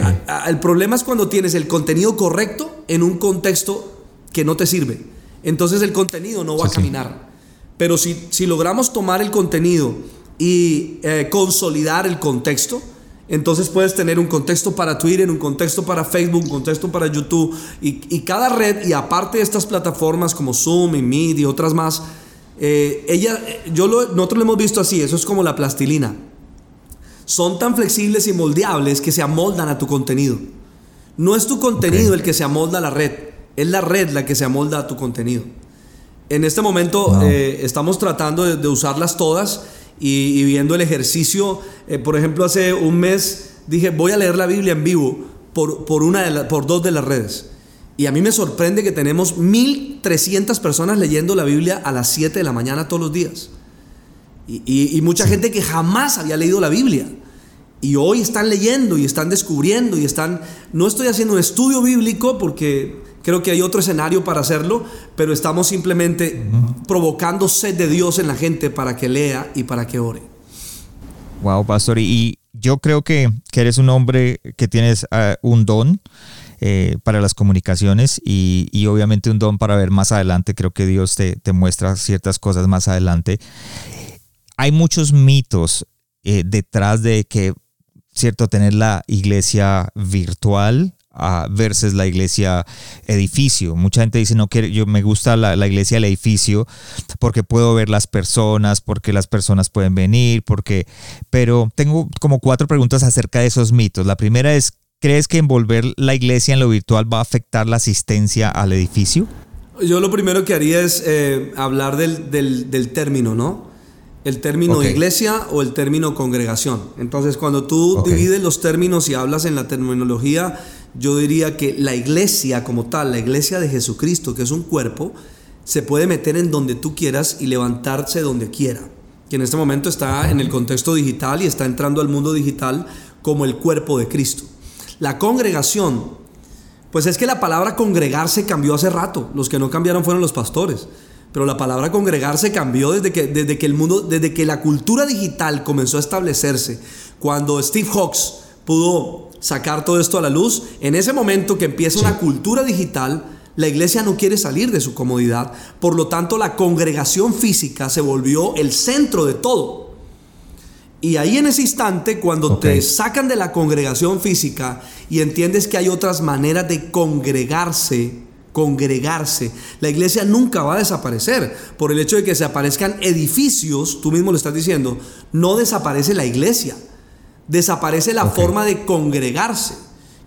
el problema es cuando tienes el contenido correcto en un contexto que no te sirve. Entonces el contenido no va a caminar. Pero si, si, logramos tomar el contenido y eh, consolidar el contexto, entonces puedes tener un contexto para Twitter, un contexto para Facebook, un contexto para YouTube y, cada red y aparte de estas plataformas como Zoom y Meet y otras más, eh, ella, yo lo, nosotros lo hemos visto así, eso es como la plastilina. Son tan flexibles y moldeables que se amoldan a tu contenido. No es tu contenido el que se amolda a la red, es la red la que se amolda a tu contenido. En este momento eh, estamos tratando de usarlas todas y, viendo el ejercicio. Eh, por ejemplo, hace un mes dije, voy a leer la Biblia en vivo por, por, una de por dos de las redes. Y a mí me sorprende que tenemos 1.300 personas leyendo la Biblia a las 7 de la mañana todos los días. Y, y mucha gente que jamás había leído la Biblia. Y hoy están leyendo y están descubriendo y están... No estoy haciendo un estudio bíblico porque Creo que hay otro escenario para hacerlo, pero estamos simplemente provocando sed de Dios en la gente para que lea y para que ore. Wow, pastor, y yo creo que, eres un hombre que tienes ah, un don eh, para las comunicaciones y, obviamente un don para ver más adelante. Creo que Dios te, muestra ciertas cosas más adelante. Hay muchos mitos eh, detrás de que, cierto, tener la iglesia virtual versus la iglesia edificio. Mucha gente dice, no quiero, yo me gusta la, iglesia del edificio porque puedo ver las personas, porque las personas pueden venir, porque... Pero tengo como cuatro preguntas acerca de esos mitos. La primera es, ¿crees que envolver la iglesia en lo virtual va a afectar la asistencia al edificio? Yo lo primero que haría es eh, hablar del, del, término, ¿no? El término iglesia o el término congregación. Entonces, cuando tú divides los términos y hablas en la terminología, yo diría que la iglesia como tal, la iglesia de Jesucristo, que es un cuerpo, se puede meter en donde tú quieras y levantarse donde quiera. Que en este momento está en el contexto digital y está entrando al mundo digital como el cuerpo de Cristo. La congregación, pues es que la palabra congregarse cambió hace rato. Los que no cambiaron fueron los pastores. Pero la palabra congregarse cambió desde que, desde que el mundo, desde que la cultura digital comenzó a establecerse. Cuando Steve Hawks pudo sacar todo esto a la luz, en ese momento que empieza una cultura digital, la iglesia no quiere salir de su comodidad. Por lo tanto, la congregación física se volvió el centro de todo. Y ahí en ese instante, cuando te sacan de la congregación física y entiendes que hay otras maneras de congregarse, congregarse, la iglesia nunca va a desaparecer. Por el hecho de que se aparezcan edificios, tú mismo lo estás diciendo, no desaparece la iglesia, desaparece la forma de congregarse.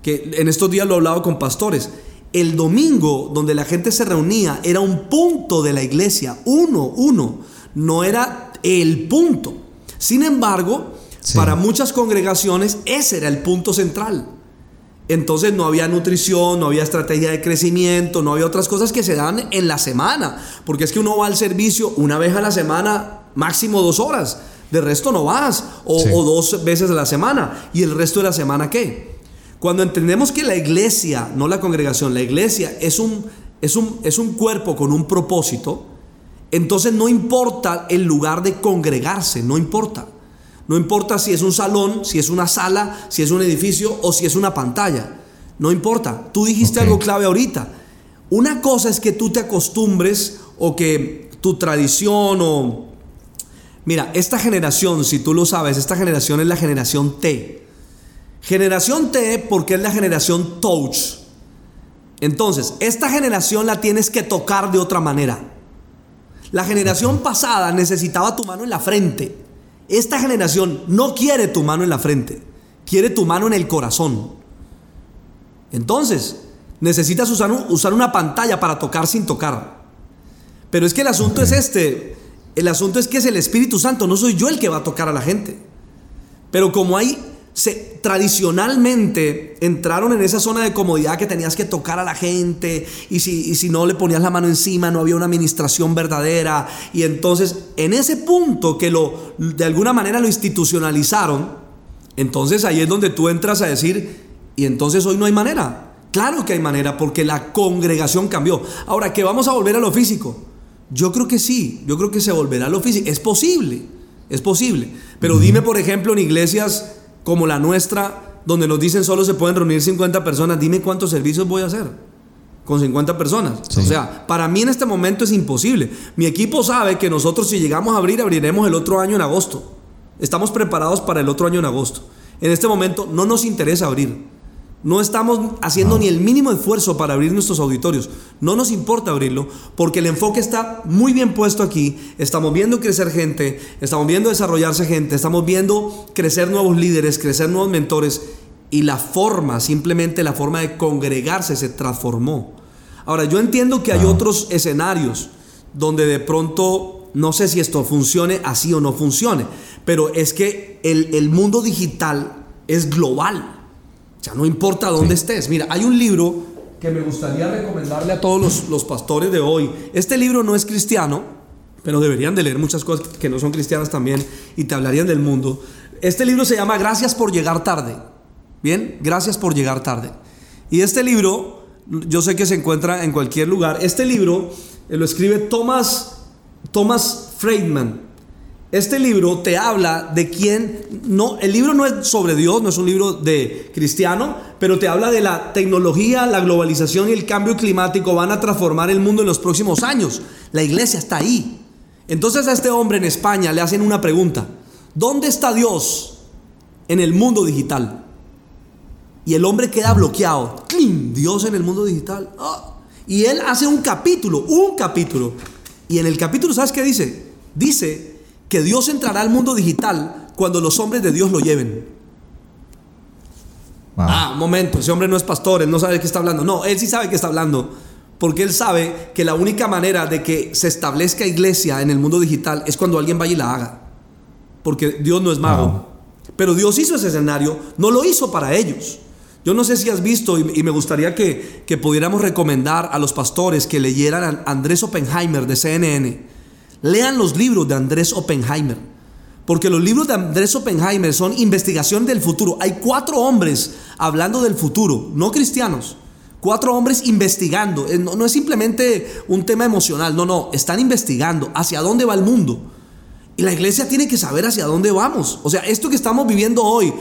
Que en estos días lo he hablado con pastores. El domingo donde la gente se reunía era un punto de la iglesia, uno, uno, no era el punto. Sin embargo, para muchas congregaciones ese era el punto central. Entonces no había nutrición, no había estrategia de crecimiento, no había otras cosas que se dan en la semana. Porque es que uno va al servicio una vez a la semana, máximo dos horas. De resto no vas. O, o, dos veces a la semana. ¿Y el resto de la semana qué? Cuando entendemos que la iglesia, no la congregación, la iglesia es un, es un, es un cuerpo con un propósito, entonces no importa el lugar de congregarse, no importa. No importa si es un salón, si es una sala, si es un edificio o si es una pantalla. No importa. Tú dijiste algo clave ahorita. Una cosa es que tú te acostumbres o que tu tradición o... Mira, esta generación, si tú lo sabes, esta generación es la generación T. Generación T porque es la generación touch. Entonces, esta generación la tienes que tocar de otra manera. La generación pasada necesitaba tu mano en la frente. Esta generación no quiere tu mano en la frente, quiere tu mano en el corazón. Entonces, necesitas usar, usar una pantalla para tocar sin tocar. Pero es que el asunto es este. El asunto es que es el Espíritu Santo, no soy yo el que va a tocar a la gente. Pero como hay se, tradicionalmente entraron en esa zona de comodidad que tenías que tocar a la gente y si, y si no le ponías la mano encima no había una administración verdadera. Y entonces en ese punto que lo de alguna manera lo institucionalizaron entonces ahí es donde tú entras a decir y entonces hoy no hay manera claro que hay manera porque la congregación cambió. Ahora que vamos a volver a lo físico yo creo que sí yo creo que se volverá a lo físico. Es posible es posible. Pero dime por ejemplo en iglesias como la nuestra, donde nos dicen solo se pueden reunir 50 personas, dime cuántos servicios voy a hacer con 50 personas. O sea, para mí en este momento es imposible. Mi equipo sabe que nosotros si llegamos a abrir, abriremos el otro año en agosto. Estamos preparados para el otro año en agosto. En este momento no nos interesa abrir. No estamos haciendo ni el mínimo esfuerzo para abrir nuestros auditorios. No nos importa abrirlo porque el enfoque está muy bien puesto aquí. Estamos viendo crecer gente, estamos viendo desarrollarse gente, estamos viendo crecer nuevos líderes, crecer nuevos mentores y la forma, simplemente la forma de congregarse se transformó. Ahora, yo entiendo que hay otros escenarios donde de pronto no sé si esto funcione así o no funcione, pero es que el, el mundo digital es global no importa dónde estés. Mira, hay un libro que me gustaría recomendarle a todos los, pastores de hoy. Este libro no es cristiano, pero deberían de leer muchas cosas que no son cristianas también y te hablarían del mundo. Este libro se llama Gracias por llegar tarde. Bien, gracias por llegar tarde. Y este libro, yo sé que se encuentra en cualquier lugar. Este libro eh, lo escribe Thomas, Thomas Friedman. Este libro te habla de quién, no, el libro no es sobre Dios, no es un libro de cristiano, pero te habla de la tecnología, la globalización y el cambio climático van a transformar el mundo en los próximos años. La iglesia está ahí. Entonces a este hombre en España le hacen una pregunta. ¿Dónde está Dios en el mundo digital? Y el hombre queda bloqueado. Dios en el mundo digital. Ah. Y él hace un capítulo, un capítulo. Y en el capítulo, ¿sabes qué dice? Dice que Dios entrará al mundo digital cuando los hombres de Dios lo lleven. Ah, un momento, ese hombre no es pastor, él no sabe de qué está hablando. No, él sí sabe de qué está hablando. Porque él sabe que la única manera de que se establezca iglesia en el mundo digital es cuando alguien vaya y la haga. Porque Dios no es mago. Pero Dios hizo ese escenario, no lo hizo para ellos. Yo no sé si has visto y, me gustaría que, que pudiéramos recomendar a los pastores que leyeran a Andrés Oppenheimer de CNN Lean los libros de Andrés Oppenheimer. Porque los libros de Andrés Oppenheimer son investigación del futuro. Hay cuatro hombres hablando del futuro, no cristianos. cuatro hombres investigando. Eh, no, no es simplemente un tema emocional, no, no, están investigando hacia dónde va el mundo. Y la iglesia tiene que saber hacia dónde vamos. O sea, esto que estamos viviendo hoy,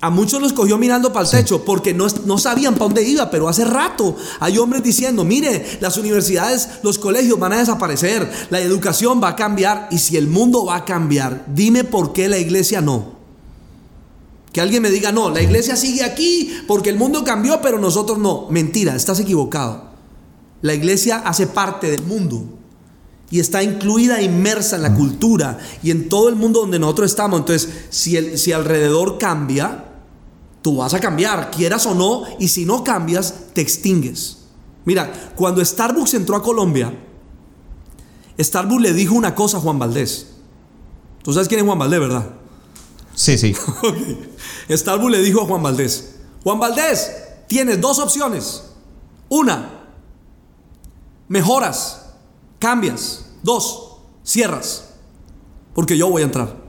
a muchos los cogió mirando para el techo porque no, no sabían para dónde iba, pero hace rato hay hombres diciendo, mire, las universidades, los colegios van a desaparecer, la educación va a cambiar y si el mundo va a cambiar, dime por qué la iglesia no. Que alguien me diga, no, la iglesia sigue aquí porque el mundo cambió, pero nosotros no. Mentira, estás equivocado. La iglesia hace parte del mundo y está incluida, inmersa en la cultura y en todo el mundo donde nosotros estamos. Entonces, si, el, si alrededor cambia, tú vas a cambiar, quieras o no, y si no cambias, te extingues. Mira, cuando Starbucks entró a Colombia, Starbucks le dijo una cosa a Juan Valdés. Tú sabes quién es Juan Valdés, ¿verdad? Sí, sí. Starbucks le dijo a Juan Valdés, Juan Valdés, tienes dos opciones. Una, mejoras, cambias. Dos, cierras. Porque yo voy a entrar.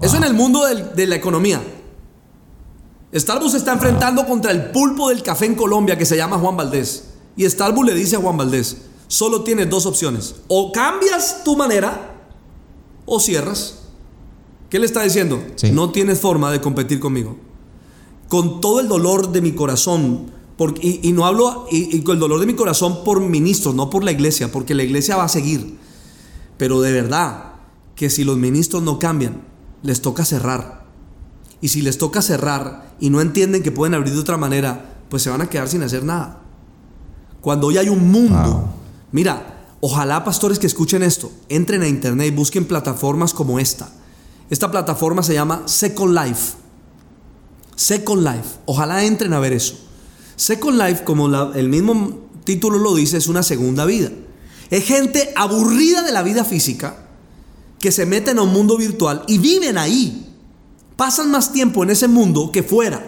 Eso en el mundo de la economía. Starbucks se está enfrentando contra el pulpo del café en Colombia que se llama Juan Valdés. Y Starbucks le dice a Juan Valdés, solo tienes dos opciones. O cambias tu manera o cierras. ¿Qué le está diciendo? No tienes forma de competir conmigo. Con todo el dolor de mi corazón, y, no hablo, y, con el dolor de mi corazón por ministros, no por la iglesia, porque la iglesia va a seguir. Pero de verdad, que si los ministros no cambian, les toca cerrar. Y si les toca cerrar y no entienden que pueden abrir de otra manera, pues se van a quedar sin hacer nada. Cuando hoy hay un mundo, mira, ojalá pastores que escuchen esto, entren a internet y busquen plataformas como esta. Esta plataforma se llama Second Life. Second Life. Ojalá entren a ver eso. Second Life, como el mismo título lo dice, es una segunda vida. Es gente aburrida de la vida física que se meten a un mundo virtual y viven ahí. Pasan más tiempo en ese mundo que fuera.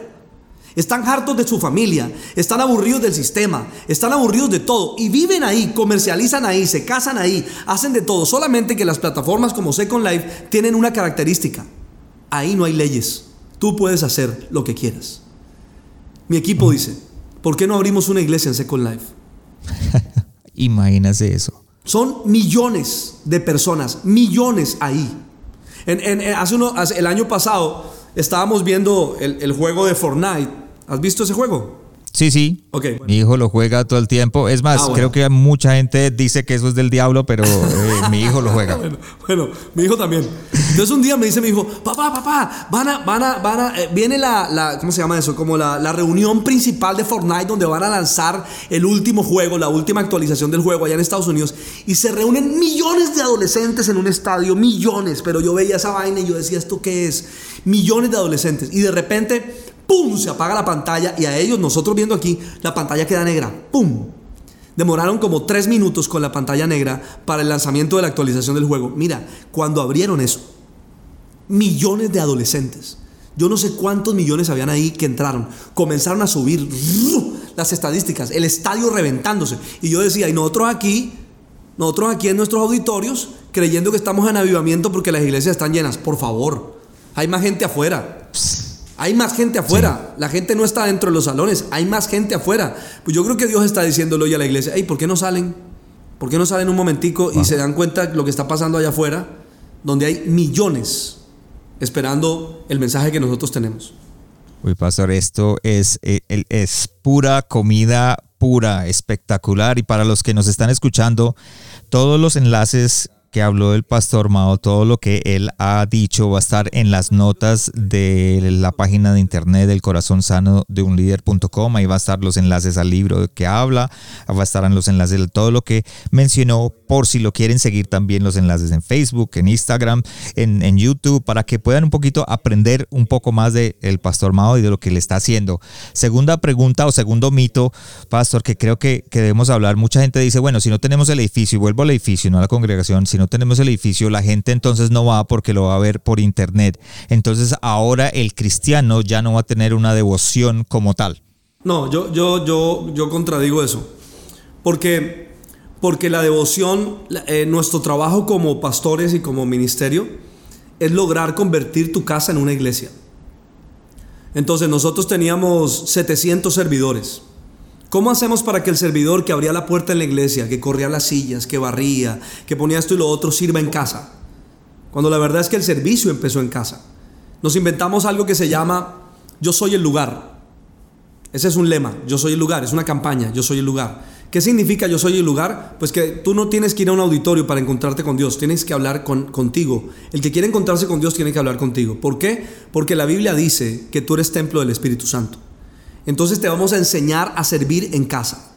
Están hartos de su familia, están aburridos del sistema, están aburridos de todo y viven ahí, comercializan ahí, se casan ahí, hacen de todo. Solamente que las plataformas como Second Life tienen una característica. Ahí no hay leyes. Tú puedes hacer lo que quieras. Mi equipo dice, ¿Por qué no abrimos una iglesia en Second Life? Imagínese eso. Son millones de personas, millones ahí. hace uno, el año pasado estábamos viendo el, el juego de Fortnite. ¿Has visto ese juego? Sí, sí. Mi hijo lo juega todo el tiempo. Es más, ah, creo que mucha gente dice que eso es del diablo, pero eh, mi hijo lo juega. bueno, mi hijo también. Entonces un día me dice mi hijo, papá, papá, van a, van a, van a, eh, viene la, la, ¿cómo se llama eso? Como la, la, reunión principal de Fortnite donde van a lanzar el último juego, la última actualización del juego allá en Estados Unidos. Y se reúnen millones de adolescentes en un estadio, millones. Pero yo veía esa vaina y yo decía, ¿esto qué es? Millones de adolescentes. Y de repente ¡pum! Se apaga la pantalla y a ellos, nosotros viendo aquí, la pantalla queda negra. ¡Pum! Demoraron como tres minutos con la pantalla negra para el lanzamiento de la actualización del juego. Mira, cuando abrieron eso, millones de adolescentes, yo no sé cuántos millones habían ahí que entraron, comenzaron a subir las estadísticas, el estadio reventándose. Y yo decía, y nosotros aquí, nosotros aquí en nuestros auditorios, creyendo que estamos en avivamiento porque las iglesias están llenas. Por favor, hay más gente afuera. Hay más gente afuera. La gente no está dentro de los salones. Hay más gente afuera. Pues yo creo que Dios está diciéndolo hoy a la iglesia. Hey, ¿por qué no salen? ¿Por qué no salen un momentico y se dan cuenta de lo que está pasando allá afuera? Donde hay millones esperando el mensaje que nosotros tenemos. Uy, pastor, esto es, eh, es pura comida pura, espectacular. Y para los que nos están escuchando, todos los enlaces que habló el pastor Mao, todo lo que él ha dicho va a estar en las notas de la página de internet del corazón sano de un líder.com. Ahí va a estar los enlaces al libro que habla, va a estar en los enlaces de todo lo que mencionó, por si lo quieren seguir también los enlaces en Facebook, en Instagram, en, YouTube, para que puedan un poquito aprender un poco más del el pastor Mao y de lo que le está haciendo. Segunda pregunta o segundo mito, pastor, que creo que, debemos hablar. Mucha gente dice, bueno, si no tenemos el edificio, y vuelvo al edificio, no a la congregación, si no tenemos el edificio, la gente entonces no va porque lo va a ver por internet. Entonces ahora el cristiano ya no va a tener una devoción como tal. No, yo, yo, yo, yo contradigo eso. Porque, porque la devoción, eh, nuestro trabajo como pastores y como ministerio, es lograr convertir tu casa en una iglesia. Entonces nosotros teníamos 700 servidores. ¿Cómo hacemos para que el servidor que abría la puerta en la iglesia, que corría las sillas, que barría, que ponía esto y lo otro, sirva en casa? Cuando la verdad es que el servicio empezó en casa. Nos inventamos algo que se llama Yo soy el lugar. Ese es un lema, yo soy el lugar, es una campaña, yo soy el lugar. ¿Qué significa yo soy el lugar? Pues que tú no tienes que ir a un auditorio para encontrarte con Dios, tienes que hablar con, contigo. El que quiere encontrarse con Dios tiene que hablar contigo. ¿Por qué? Porque la Biblia dice que tú eres templo del Espíritu Santo. Entonces te vamos a enseñar a servir en casa.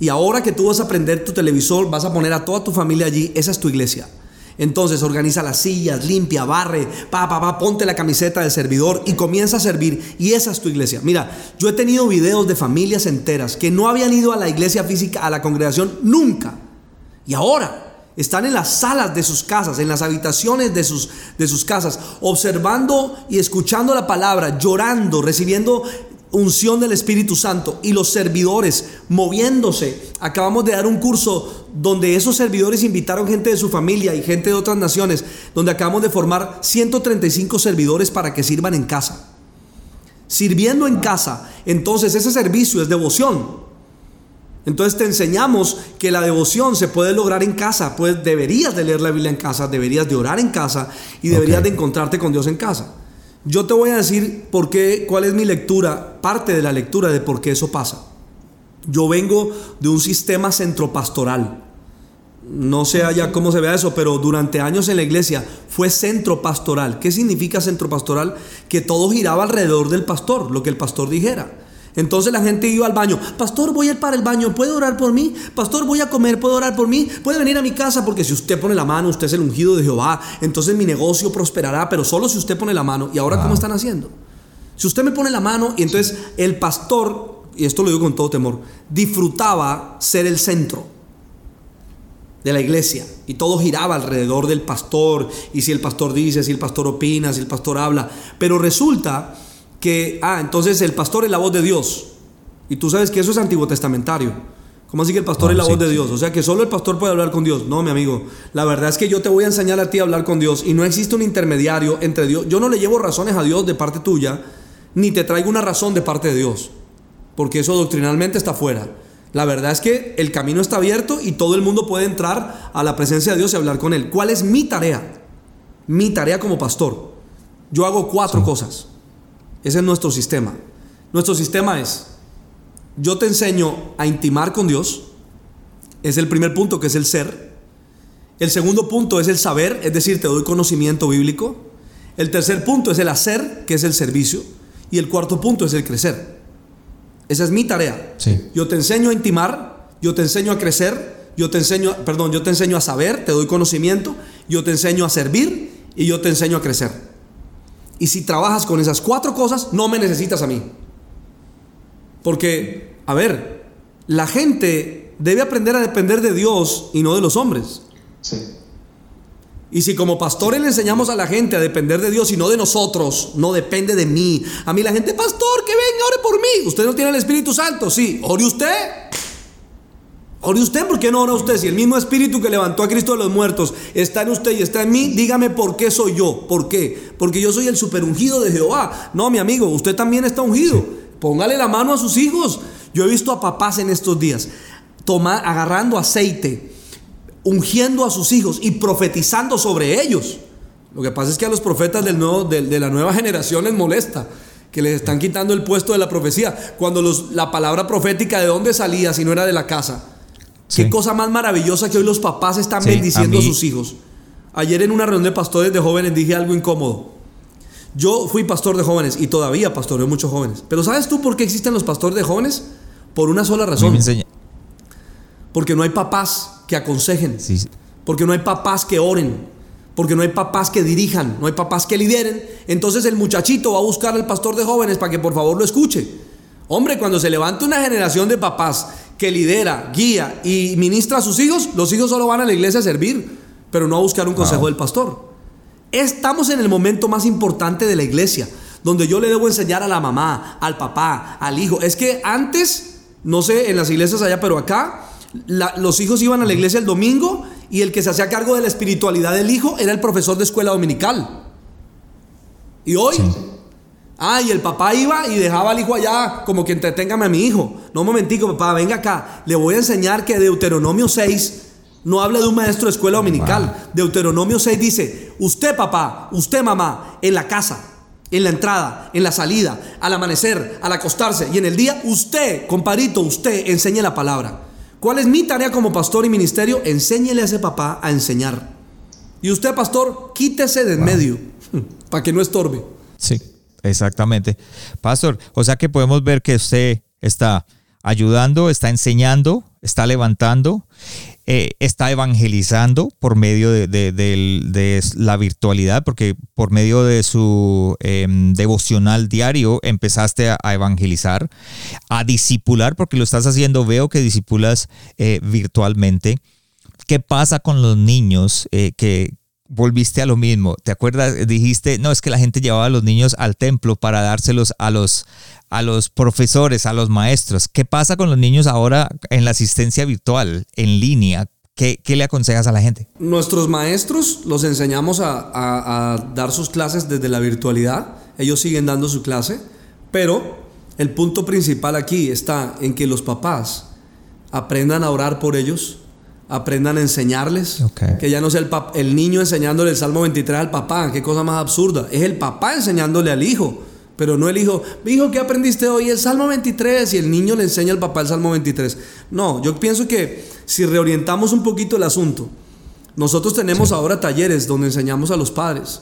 Y ahora que tú vas a prender tu televisor, vas a poner a toda tu familia allí, esa es tu iglesia. Entonces organiza las sillas, limpia, barre, pa, pa, pa, ponte la camiseta del servidor y comienza a servir. Y esa es tu iglesia. Mira, yo he tenido videos de familias enteras que no habían ido a la iglesia física, a la congregación, nunca. Y ahora están en las salas de sus casas, en las habitaciones de sus, de sus casas, observando y escuchando la palabra, llorando, recibiendo unción del Espíritu Santo y los servidores moviéndose. Acabamos de dar un curso donde esos servidores invitaron gente de su familia y gente de otras naciones, donde acabamos de formar 135 servidores para que sirvan en casa. Sirviendo en casa, entonces ese servicio es devoción. Entonces te enseñamos que la devoción se puede lograr en casa, pues deberías de leer la Biblia en casa, deberías de orar en casa y deberías de encontrarte con Dios en casa. Yo te voy a decir por qué, cuál es mi lectura, parte de la lectura de por qué eso pasa. Yo vengo de un sistema centropastoral. No sé allá cómo se vea eso, pero durante años en la iglesia fue centro pastoral. ¿Qué significa centro pastoral? Que todo giraba alrededor del pastor, lo que el pastor dijera. Entonces la gente iba al baño. Pastor, voy a ir para el baño. ¿Puede orar por mí? Pastor, voy a comer. ¿Puede orar por mí? Puede venir a mi casa porque si usted pone la mano, usted es el ungido de Jehová. Entonces mi negocio prosperará, pero solo si usted pone la mano. ¿Y ahora cómo están haciendo? Si usted me pone la mano y entonces el pastor, y esto lo digo con todo temor, disfrutaba ser el centro de la iglesia y todo giraba alrededor del pastor y si el pastor dice, si el pastor opina, si el pastor habla, pero resulta que, ah, entonces el pastor es la voz de Dios. Y tú sabes que eso es antiguo testamentario. ¿Cómo así que el pastor es la voz de Dios? O sea que solo el pastor puede hablar con Dios. No, mi amigo. La verdad es que yo te voy a enseñar a ti a hablar con Dios y no existe un intermediario entre Dios. Yo no le llevo razones a Dios de parte tuya, ni te traigo una razón de parte de Dios. Porque eso doctrinalmente está fuera. La verdad es que el camino está abierto y todo el mundo puede entrar a la presencia de Dios y hablar con Él. ¿Cuál es mi tarea? Mi tarea como pastor. Yo hago cuatro cosas. Ese es nuestro sistema. Nuestro sistema es, yo te enseño a intimar con Dios. Es el primer punto, que es el ser. El segundo punto es el saber, es decir, te doy conocimiento bíblico. El tercer punto es el hacer, que es el servicio. Y el cuarto punto es el crecer. Esa es mi tarea. Yo te enseño a intimar, yo te enseño a crecer, yo te enseño, perdón, yo te enseño a saber, te doy conocimiento, yo te enseño a servir y yo te enseño a crecer. Y si trabajas con esas cuatro cosas, no me necesitas a mí. Porque, a ver, la gente debe aprender a depender de Dios y no de los hombres. Sí. Y si como pastores le enseñamos a la gente a depender de Dios y no de nosotros, no depende de mí. A mí la gente, pastor, que venga, ore por mí. Usted no tiene el Espíritu Santo, sí, ore usted. Ore usted, ¿por qué no ora usted? Si el mismo espíritu que levantó a Cristo de los muertos está en usted y está en mí, dígame por qué soy yo. ¿Por qué? Porque yo soy el superungido de Jehová. No, mi amigo, usted también está ungido. Póngale la mano a sus hijos. Yo he visto a papás en estos días toma, agarrando aceite, ungiendo a sus hijos y profetizando sobre ellos. Lo que pasa es que a los profetas de, la nueva generación les molesta que les están quitando el puesto de la profecía. Cuando la palabra profética de dónde salía si no era de la casa Qué cosa más maravillosa que hoy los papás están bendiciendo a, sus hijos. Ayer en una reunión de pastores de jóvenes dije algo incómodo. Yo fui pastor de jóvenes y todavía pastoreo muchos jóvenes. Pero ¿sabes tú por qué existen los pastores de jóvenes? Por una sola razón. Porque no hay papás que aconsejen. Porque no hay papás que oren. Porque no hay papás que dirijan. No hay papás que lideren. Entonces el muchachito va a buscar al pastor de jóvenes para que por favor lo escuche. Hombre, cuando se levanta una generación de papás que lidera, guía y ministra a sus hijos, los hijos solo van a la iglesia a servir, pero no a buscar un consejo del pastor. Estamos en el momento más importante de la iglesia, donde yo le debo enseñar a la mamá, al papá, al hijo. Es que antes, no sé, en las iglesias allá, pero acá, los hijos iban a la iglesia el domingo y el que se hacía cargo de la espiritualidad del hijo era el profesor de escuela dominical. Y hoy Ah, y el papá iba y dejaba al hijo allá como que entreténgame a mi hijo. No, un momentico, papá, venga acá. Le voy a enseñar que Deuteronomio 6 no habla de un maestro de escuela dominical. Deuteronomio 6 dice, usted papá, usted mamá, en la casa, en la entrada, en la salida, al amanecer, al acostarse y en el día, usted, compadrito, usted enseñe la palabra. ¿Cuál es mi tarea como pastor y ministerio? Enséñele a ese papá a enseñar. Y usted, pastor, quítese de en medio para que no estorbe. Sí. Exactamente. Pastor, o sea que podemos ver que usted está ayudando, está enseñando, está levantando, eh, está evangelizando por medio de, la virtualidad, porque por medio de su em, devocional diario empezaste a, evangelizar, a disipular, porque lo estás haciendo, veo que disipulas eh, virtualmente. ¿Qué pasa con los niños eh, que, volviste a lo mismo. ¿Te acuerdas? Dijiste, no, es que la gente llevaba a los niños al templo para dárselos a los, a los profesores, a los maestros. ¿Qué pasa con los niños ahora en la asistencia virtual, en línea? ¿Qué, le aconsejas a la gente? Nuestros maestros los enseñamos a, a dar sus clases desde la virtualidad. Ellos siguen dando su clase, pero el punto principal aquí está en que los papás aprendan a orar por ellos, aprendan a enseñarles. Que ya no sea el, el, niño enseñándole el Salmo 23 al papá, qué cosa más absurda. Es el papá enseñándole al hijo, pero no el hijo. Hijo, ¿qué aprendiste hoy? El Salmo 23 y el niño le enseña al papá el Salmo 23. No, yo pienso que si reorientamos un poquito el asunto, nosotros tenemos ahora talleres donde enseñamos a los padres.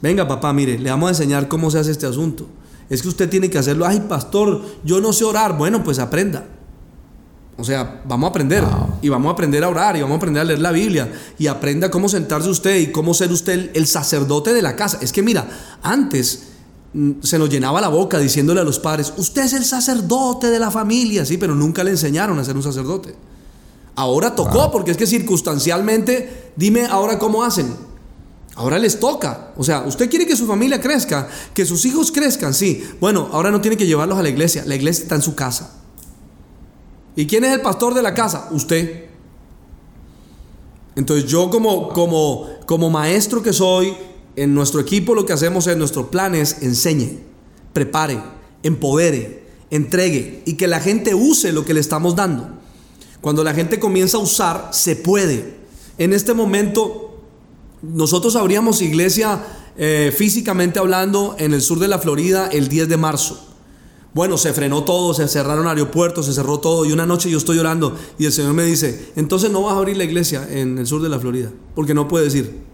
Venga, papá, mire, le vamos a enseñar cómo se hace este asunto. Es que usted tiene que hacerlo. Ay, pastor, yo no sé orar. Bueno, pues aprenda. O sea, vamos a aprender y vamos a aprender a orar y vamos a aprender a leer la Biblia y aprenda cómo sentarse usted y cómo ser usted el, sacerdote de la casa. Es que mira, antes mm, se nos llenaba la boca diciéndole a los padres, usted es el sacerdote de la familia, sí, pero nunca le enseñaron a ser un sacerdote. Ahora tocó, porque es que circunstancialmente, dime ahora cómo hacen. Ahora les toca. O sea, usted quiere que su familia crezca, que sus hijos crezcan, sí. Bueno, ahora no tiene que llevarlos a la iglesia, la iglesia está en su casa. ¿Y quién es el pastor de la casa? Usted. Entonces yo como, como, como maestro que soy, en nuestro equipo lo que hacemos en nuestro plan es enseñe, prepare, empodere, entregue y que la gente use lo que le estamos dando. Cuando la gente comienza a usar, se puede. En este momento, nosotros abríamos iglesia eh, físicamente hablando en el sur de la Florida el 10 de marzo. Bueno, se frenó todo, se cerraron aeropuertos, se cerró todo. Y una noche yo estoy orando y el Señor me dice, entonces no vas a abrir la iglesia en el sur de la Florida, porque no puedes ir.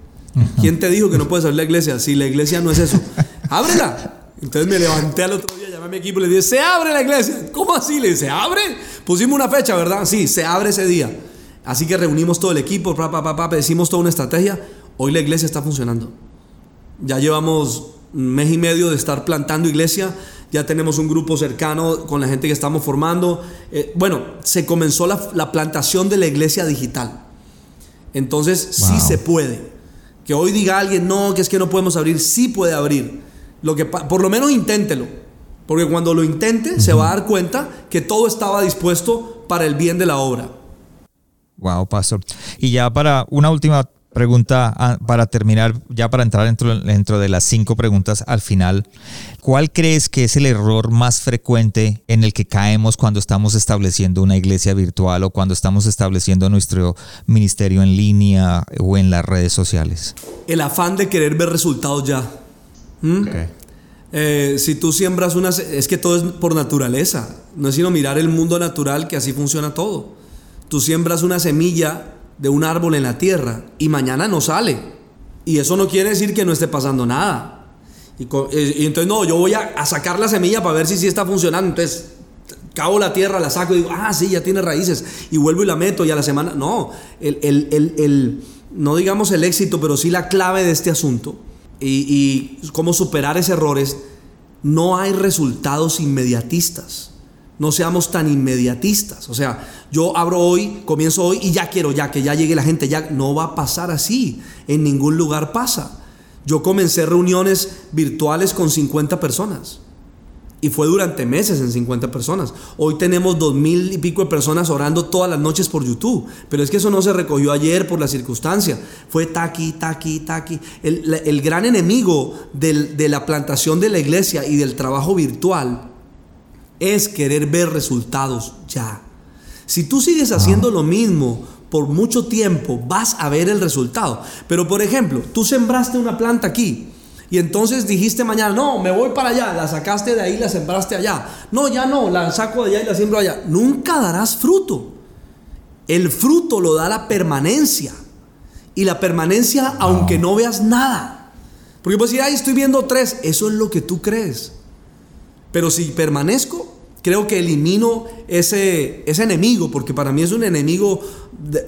¿Quién te dijo que no puedes abrir la iglesia? Si la iglesia no es eso, ábrela. Entonces me levanté al otro día, llamé a mi equipo y le dije, se abre la iglesia. ¿Cómo así? Le dije, ¿se abre? Pusimos una fecha, ¿verdad? Sí, se abre ese día. Así que reunimos todo el equipo, pa, pa, pa, decimos toda una estrategia. Hoy la iglesia está funcionando. Ya llevamos un mes y medio de estar plantando iglesia ya tenemos un grupo cercano con la gente que estamos formando. Eh, bueno, se comenzó la, plantación de la iglesia digital. Entonces, sí se puede. Que hoy diga alguien, no, que es que no podemos abrir, sí puede abrir. Lo que, por lo menos inténtelo. Porque cuando lo intente, se va a dar cuenta que todo estaba dispuesto para el bien de la obra. Wow, pastor. Y ya para una última pregunta ah, para terminar, ya para entrar dentro, dentro de las cinco preguntas al final. ¿Cuál crees que es el error más frecuente en el que caemos cuando estamos estableciendo una iglesia virtual o cuando estamos estableciendo nuestro ministerio en línea o en las redes sociales? El afán de querer ver resultados ya. ¿Mm? Eh, si tú siembras una... Es que todo es por naturaleza. No es sino mirar el mundo natural que así funciona todo. Tú siembras una semilla de un árbol en la tierra y mañana no sale. Y eso no quiere decir que no esté pasando nada. Y, eh, entonces, no, yo voy a, sacar la semilla para ver si sí está funcionando. Entonces, cavo la tierra, la saco y digo, ah, sí, ya tiene raíces. Y vuelvo y la meto y a la semana. No, el, el, no digamos el éxito, pero sí la clave de este asunto y, y cómo superar esos errores. No hay resultados inmediatistas. No seamos tan inmediatistas. O sea, yo abro hoy, comienzo hoy y ya quiero, ya que ya llegue la gente, ya no va a pasar así. En ningún lugar pasa. Yo comencé reuniones virtuales con 50 personas Y fue durante meses en 50 personas. Hoy tenemos dos mil y pico de personas orando todas las noches por YouTube. Pero es que eso no se recogió ayer por la circunstancia. Fue taqui, taqui, taqui. El, gran enemigo de la plantación de la iglesia y del trabajo virtual es querer ver resultados ya. Si tú sigues haciendo lo mismo por mucho tiempo, vas a ver el resultado. Pero por ejemplo, tú sembraste una planta aquí y entonces dijiste mañana, no, me voy para allá, la sacaste de ahí, la sembraste allá. No, ya no, la saco de allá y la siembro allá. Nunca darás fruto. El fruto lo da la permanencia. Y la permanencia aunque no veas nada. Porque pues si ahí estoy viendo tres, eso es lo que tú crees. Pero si permanezco, creo que elimino ese, ese enemigo, porque para mí es un enemigo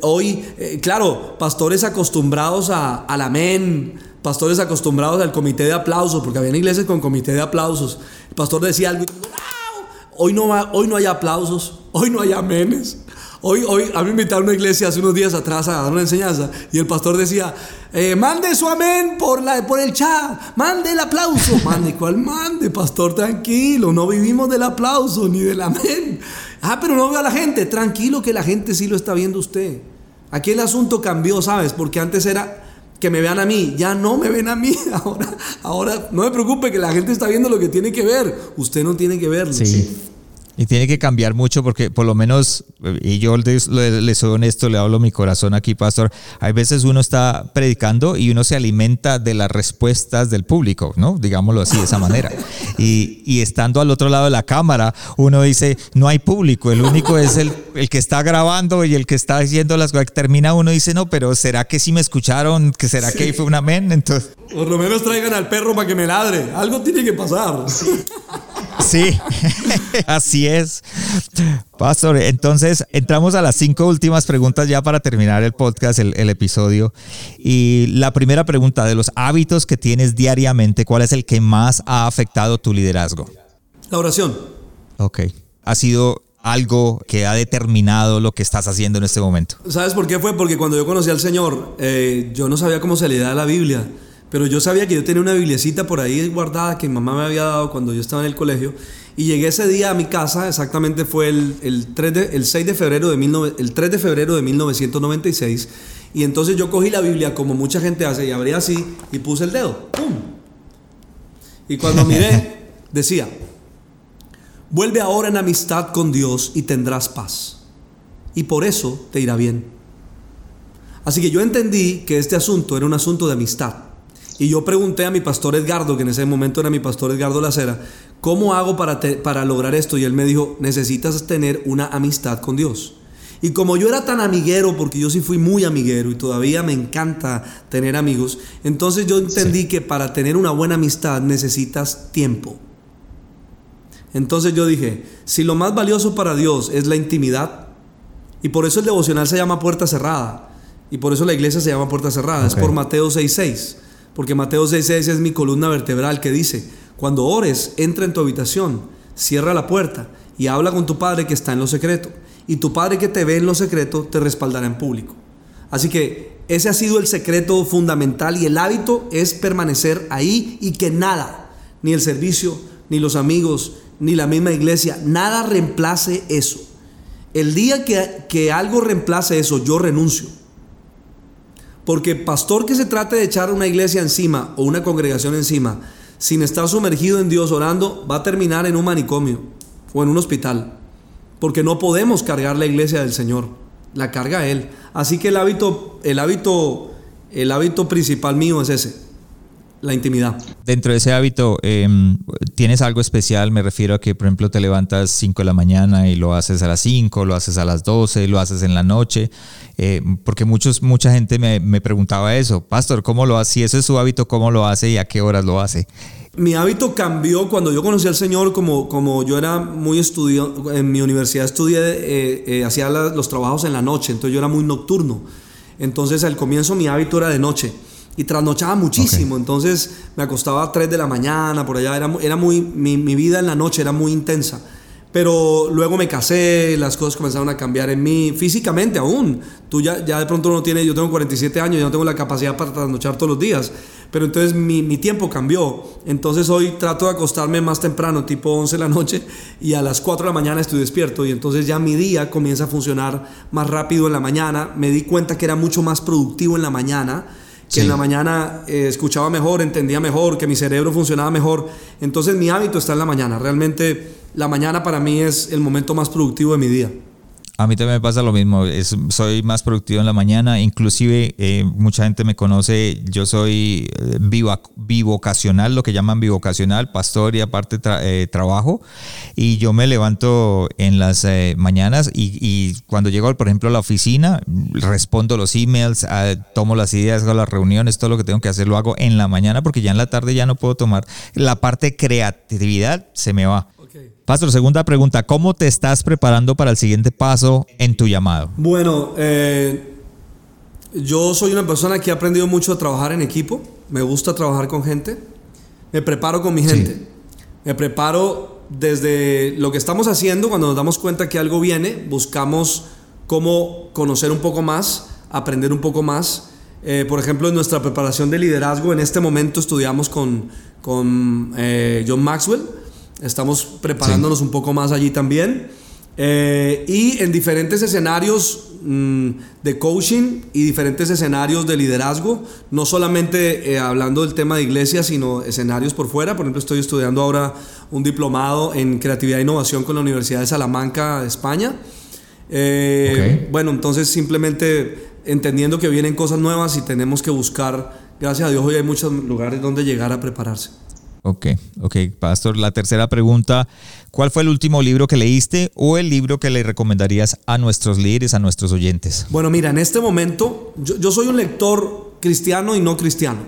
hoy, eh, claro, pastores acostumbrados a, al amén, pastores acostumbrados al comité de aplausos, porque había iglesias con comité de aplausos. El pastor decía algo y hoy no, hoy no hay aplausos, hoy no hay amenes. Hoy, hoy a mí me invitaron a una iglesia hace unos días atrás a dar una enseñanza y el pastor decía, eh, mande su amén por, la, por el chat, mande el aplauso. Mande, ¿cuál mande, pastor? Tranquilo, no vivimos del aplauso ni del amén. Ah, pero no veo a la gente. Tranquilo que la gente sí lo está viendo usted. Aquí el asunto cambió, ¿sabes? Porque antes era que me vean a mí, ya no me ven a mí. Ahora, ahora no me preocupe que la gente está viendo lo que tiene que ver. Usted no tiene que verlo. Sí. Y tiene que cambiar mucho porque por lo menos, y yo le, soy honesto, le hablo mi corazón aquí, pastor, hay veces uno está predicando y uno se alimenta de las respuestas del público, ¿no? Digámoslo así, de esa manera. Y, y estando al otro lado de la cámara, uno dice, no hay público, el único es el, el que está grabando y el que está diciendo las cosas. Termina uno y dice, no, pero ¿será que sí me escucharon? ¿Que ¿Será que fue un amén? Entonces... Por lo menos traigan al perro para que me ladre. Algo tiene que pasar. Sí, así Pastor, entonces entramos a las cinco últimas preguntas ya para terminar el podcast, el, episodio. Y la primera pregunta, de los hábitos que tienes diariamente, ¿cuál es el que más ha afectado tu liderazgo? La oración. Ok. Ha sido algo que ha determinado lo que estás haciendo en este momento. ¿Sabes por qué fue? Porque cuando yo conocí al Señor, eh, yo no sabía cómo se le da la Biblia. Pero yo sabía que yo tenía una bibliecita por ahí guardada que mi mamá me había dado cuando yo estaba en el colegio. Y llegué ese día a mi casa, exactamente fue el, el, 3 de, el 6 de febrero de, el 3 de febrero de 1996. Y entonces yo cogí la Biblia como mucha gente hace y abrí así y puse el dedo. ¡Pum! Y cuando miré, decía, vuelve ahora en amistad con Dios y tendrás paz. Y por eso te irá bien. Así que yo entendí que este asunto era un asunto de amistad. Y yo pregunté a mi pastor Edgardo, que en ese momento era mi pastor Edgardo Lacera, ¿cómo hago para, para lograr esto? Y él me dijo, necesitas tener una amistad con Dios. Y como yo era tan amiguero, porque yo sí fui muy amiguero y todavía me encanta tener amigos, entonces yo entendí que para tener una buena amistad necesitas tiempo. Entonces yo dije, si lo más valioso para Dios es la intimidad, y por eso el devocional se llama puerta cerrada, y por eso la iglesia se llama puerta cerrada, es por Mateo 6:6. Porque Mateo 6:6 es mi columna vertebral que dice, cuando ores, entra en tu habitación, cierra la puerta y habla con tu Padre que está en lo secreto. Y tu Padre que te ve en lo secreto te respaldará en público. Así que ese ha sido el secreto fundamental y el hábito es permanecer ahí y que nada, ni el servicio, ni los amigos, ni la misma iglesia, nada reemplace eso. El día que, que algo reemplace eso, yo renuncio. Porque pastor que se trate de echar una iglesia encima o una congregación encima sin estar sumergido en Dios orando, va a terminar en un manicomio o en un hospital. Porque no podemos cargar la iglesia del Señor, la carga Él. Así que el hábito, el hábito, el hábito principal mío es ese, la intimidad. Dentro de ese hábito, em, ¿tienes algo especial? Me refiero a que, por ejemplo, te levantas 5 de la mañana y lo haces a las 5, lo haces a las 12, lo haces en la noche. Eh, porque muchos, mucha gente me, me, preguntaba eso, Pastor, ¿cómo lo hace? Si ese es su hábito, ¿cómo lo hace y a qué horas lo hace? Mi hábito cambió cuando yo conocí al Señor, como, como yo era muy estudiado, en mi universidad estudié, eh, eh, hacía los trabajos en la noche, entonces yo era muy nocturno. Entonces al comienzo mi hábito era de noche y trasnochaba muchísimo, entonces me acostaba a 3 de la mañana, por allá, era, era muy, mi, mi vida en la noche era muy intensa. pero luego me casé, las cosas comenzaron a cambiar en mí, físicamente aún. Tú ya, ya de pronto no tienes, yo tengo 47 años, yo no tengo la capacidad para trasnochar todos los días, pero entonces mi, mi, tiempo cambió. Entonces hoy trato de acostarme más temprano, tipo 11 de la noche, y a las 4 de la mañana estoy despierto, y entonces ya mi día comienza a funcionar más rápido en la mañana. Me di cuenta que era mucho más productivo en la mañana que en la mañana eh, escuchaba mejor, entendía mejor, que mi cerebro funcionaba mejor. Entonces mi hábito está en la mañana. Realmente la mañana para mí es el momento más productivo de mi día. A mí también me pasa lo mismo, soy más productivo en la mañana, inclusive eh, mucha gente me conoce, yo soy eh, bivocacional, lo que llaman bivocacional, pastor y aparte eh, trabajo, y yo me levanto en las mañanas y, cuando llego, por ejemplo, a la oficina, respondo los emails, ah, tomo las ideas, hago las reuniones, todo lo que tengo que hacer lo hago en la mañana porque ya en la tarde ya no puedo tomar, la parte creatividad se me va. Pastor, segunda pregunta, ¿cómo te estás preparando para el siguiente paso en tu llamado? Bueno, eh, yo soy una persona que ha aprendido mucho a trabajar en equipo, me gusta trabajar con gente, me preparo con mi gente, me preparo desde lo que estamos haciendo, cuando nos damos cuenta que algo viene, buscamos cómo conocer un poco más, aprender un poco más. Eh, por ejemplo, en nuestra preparación de liderazgo, en este momento estudiamos con, con eh, John Maxwell Estamos preparándonos un poco más allí también. Eh, y en diferentes escenarios mm, de coaching y diferentes escenarios de liderazgo, no solamente eh, hablando del tema de iglesia, sino escenarios por fuera. Por ejemplo, estoy estudiando ahora un diplomado en creatividad e innovación con la Universidad de Salamanca, España. Eh, bueno, entonces simplemente entendiendo que vienen cosas nuevas y tenemos que buscar, gracias a Dios hoy hay muchos lugares donde llegar a prepararse. Ok, ok, Pastor. La tercera pregunta, ¿cuál fue el último libro que leíste o el libro que le recomendarías a nuestros líderes, a nuestros oyentes? Bueno, mira, en este momento yo, soy un lector cristiano y no cristiano.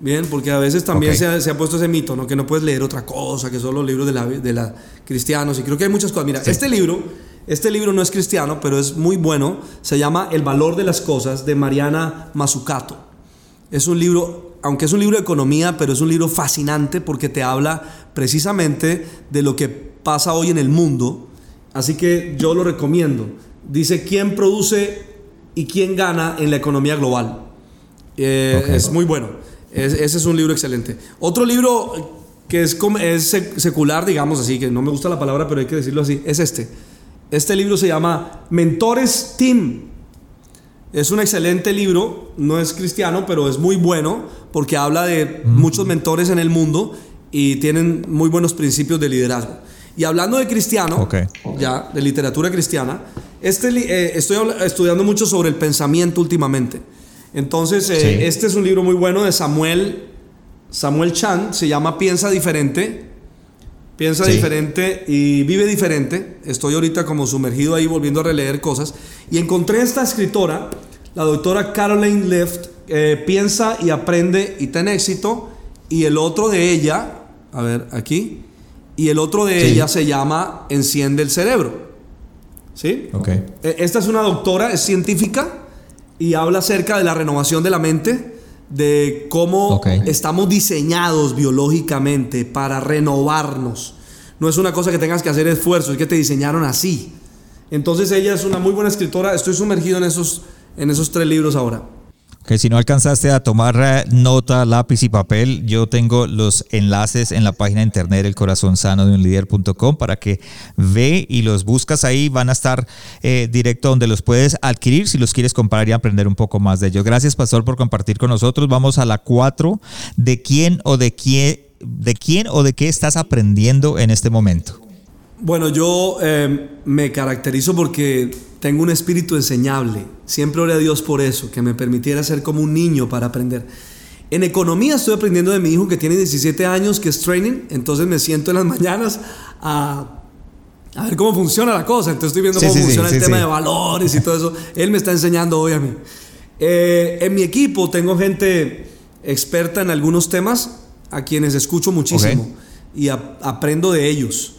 Bien, porque a veces también se, ha, puesto ese mito, ¿no? Que no puedes leer otra cosa, que solo libros de la, de la cristianos. Y creo que hay muchas cosas. Mira, este libro, este libro no es cristiano, pero es muy bueno. Se llama El valor de las cosas de Mariana Mazzucato. Es un libro aunque es un libro de economía, pero es un libro fascinante porque te habla precisamente de lo que pasa hoy en el mundo. Así que yo lo recomiendo. Dice quién produce y quién gana en la economía global. Eh, es muy bueno. ese es un libro excelente. Otro libro que es, es secular, digamos así, que no me gusta la palabra, pero hay que decirlo así, es este. Este libro se llama Mentores Team es un excelente libro, no es cristiano, pero es muy bueno porque habla de muchos mentores en el mundo y tienen muy buenos principios de liderazgo. Y hablando de cristiano, ya, de literatura cristiana, este, eh, estoy estudiando mucho sobre el pensamiento últimamente. Entonces, eh, este es un libro muy bueno de Samuel, Samuel Chan, se llama Piensa diferente. Piensa diferente y vive diferente. Estoy ahorita como sumergido ahí volviendo a releer cosas. Y encontré esta escritora, la doctora Caroline Lift, piensa y aprende y tiene éxito. Y el otro de ella, a ver, aquí, y el otro de ella se llama Enciende el cerebro. ¿Sí? Ok. E, esta es una doctora, es científica y habla acerca de la renovación de la mente, de cómo estamos diseñados biológicamente para renovarnos. No es una cosa que tengas que hacer esfuerzo, es que te diseñaron así. Entonces ella es una muy buena escritora. Estoy sumergido en esos, en esos tres libros ahora. Que si no alcanzaste a tomar eh, nota, lápiz y papel, yo tengo los enlaces en la página de internet el corazón sano de un líder.com para que ve y los buscas ahí. Van a estar eh, directo donde los puedes adquirir si los quieres comprar y aprender un poco más de ellos. Gracias, Pastor, por compartir con nosotros. Vamos a la cuatro. ¿De quién o de quién, de quién o de qué estás aprendiendo en este momento? Bueno, yo eh, me caracterizo porque tengo un espíritu enseñable. Siempre oré a Dios por eso, que me permitiera ser como un niño para aprender. En economía estoy aprendiendo de mi hijo que tiene 17 años, que es training, entonces me siento en las mañanas a, a ver cómo funciona la cosa. Entonces estoy viendo cómo funciona el tema de valores y todo eso. Él me está enseñando hoy a mí. Eh, en mi equipo tengo gente experta en algunos temas a quienes escucho muchísimo y aprendo de ellos.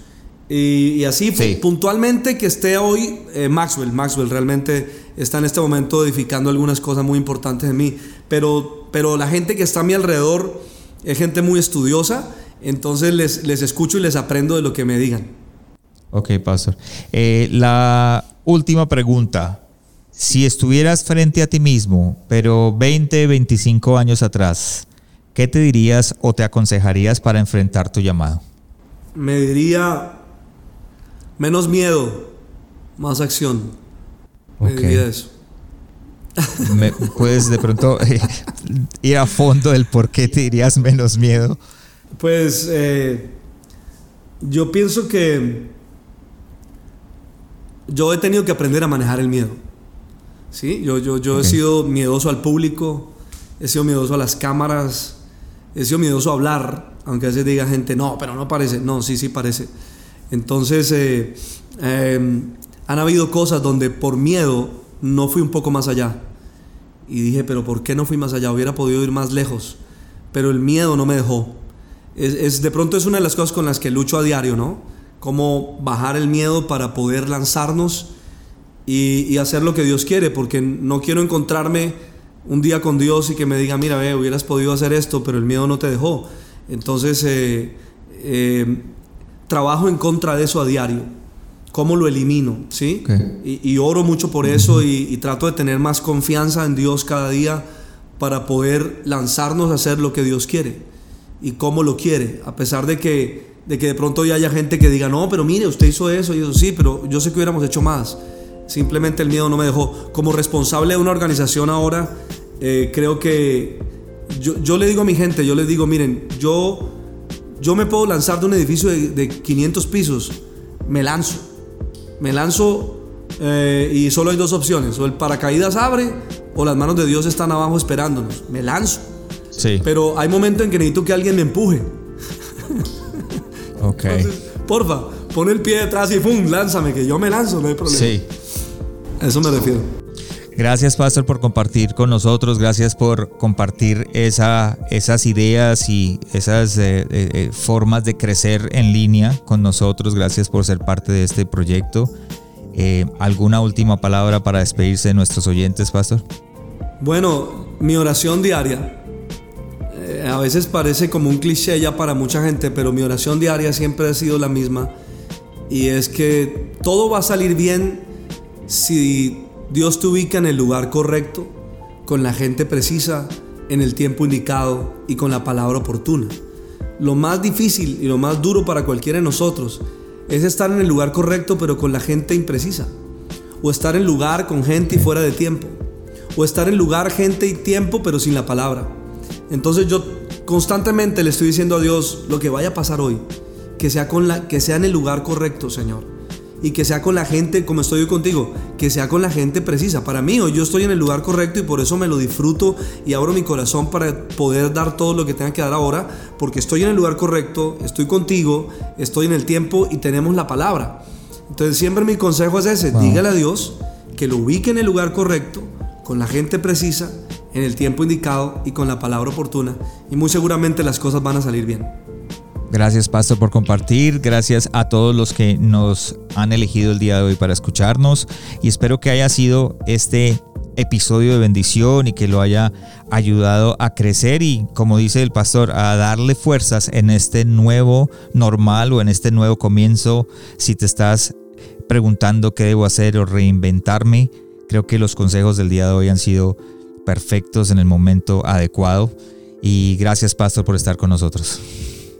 Y, así puntualmente que esté hoy eh, Maxwell. Maxwell realmente está en este momento edificando algunas cosas muy importantes en mí. Pero, pero la gente que está a mi alrededor es gente muy estudiosa. Entonces les, les escucho y les aprendo de lo que me digan. Ok, pastor. Eh, la última pregunta. Si estuvieras frente a ti mismo, pero 20, 25 años atrás, ¿qué te dirías o te aconsejarías para enfrentar tu llamado? Me diría menos miedo, más acción. Me diría eso. ¿Me puedes de pronto ir a fondo del por qué te dirías menos miedo? Pues eh, yo pienso que yo he tenido que aprender a manejar el miedo. ¿sí? Yo, yo, yo he sido miedoso al público, he sido miedoso a las cámaras, he sido miedoso a hablar, aunque a veces diga gente, no, pero no parece. No, sí, sí parece. Entonces, eh, em, han habido cosas donde por miedo no fui un poco más allá. Y dije, pero ¿por qué no fui más allá? Hubiera podido ir más lejos. Pero el miedo no me dejó. Es, de pronto es una de las cosas con las que lucho a diario, ¿no? Cómo bajar el miedo para poder lanzarnos y, hacer lo que Dios quiere, porque no quiero encontrarme un día con Dios y que me diga, mira, ve, hubieras podido hacer esto, pero el miedo no te dejó. Entonces, eh, eh, trabajo en contra de eso a diario. ¿Cómo lo elimino? ¿Sí? Y, oro mucho por eso y, y, trato de tener más confianza en Dios cada día para poder lanzarnos a hacer lo que Dios quiere y cómo lo quiere. A pesar de que, de que de pronto ya haya gente que diga, no, pero mire, usted hizo eso y eso sí, pero yo sé que hubiéramos hecho más. Simplemente el miedo no me dejó. Como responsable de una organización ahora, eh, creo que yo, yo, le digo a mi gente, yo les digo, miren, yo, yo me puedo lanzar de un edificio de, de 500 pisos, me lanzo me lanzo eh, y solo hay dos opciones, o el paracaídas abre o las manos de Dios están abajo esperándonos. Me lanzo. Sí. Pero hay momentos en que necesito que alguien me empuje. Ok. porfa, pon el pie detrás y ¡pum! Lánzame, que yo me lanzo, no hay problema. Sí. A eso me refiero. Gracias, Pastor, por compartir con nosotros. Gracias por compartir esa, esas ideas y esas eh, eh, eh, formas de crecer en línea con nosotros. Gracias por ser parte de este proyecto. ¿Alguna última palabra para despedirse de nuestros oyentes, Pastor? Bueno, mi oración diaria. a veces parece como un cliché ya para mucha gente, pero mi oración diaria siempre ha sido la misma. Y es que todo va a salir bien si Dios te ubica en el lugar correcto, con la gente precisa, en el tiempo indicado y con la palabra oportuna. Lo más difícil y lo más duro para cualquiera de nosotros es estar en el lugar correcto pero con la gente imprecisa. O estar en lugar con gente y fuera de tiempo. O estar en lugar, gente y tiempo pero sin la palabra. Entonces yo constantemente le estoy diciendo a Dios lo que vaya a pasar hoy, que sea, con la, que sea en el lugar correcto, Señor y que sea con la gente, como estoy hoy contigo, que sea con la gente precisa. Para mí, hoy yo estoy en el lugar correcto y por eso me lo disfruto y abro mi corazón para poder dar todo lo que tenga que dar ahora, porque estoy en el lugar correcto, estoy contigo, estoy en el tiempo y tenemos la palabra. Entonces siempre mi consejo es ese, dígale a Dios que lo ubique en el lugar correcto, con la gente precisa, en el tiempo indicado y con la palabra oportuna, y muy seguramente las cosas van a salir bien. Gracias, Pastor, por compartir. Gracias a todos los que nos han elegido el día de hoy para escucharnos. Y espero que haya sido este episodio de bendición y que lo haya ayudado a crecer y, como dice el pastor, a darle fuerzas en este nuevo normal o en este nuevo comienzo. Si te estás preguntando qué debo hacer o reinventarme, creo que los consejos del día de hoy han sido perfectos en el momento adecuado. Y gracias, pastor, por estar con nosotros.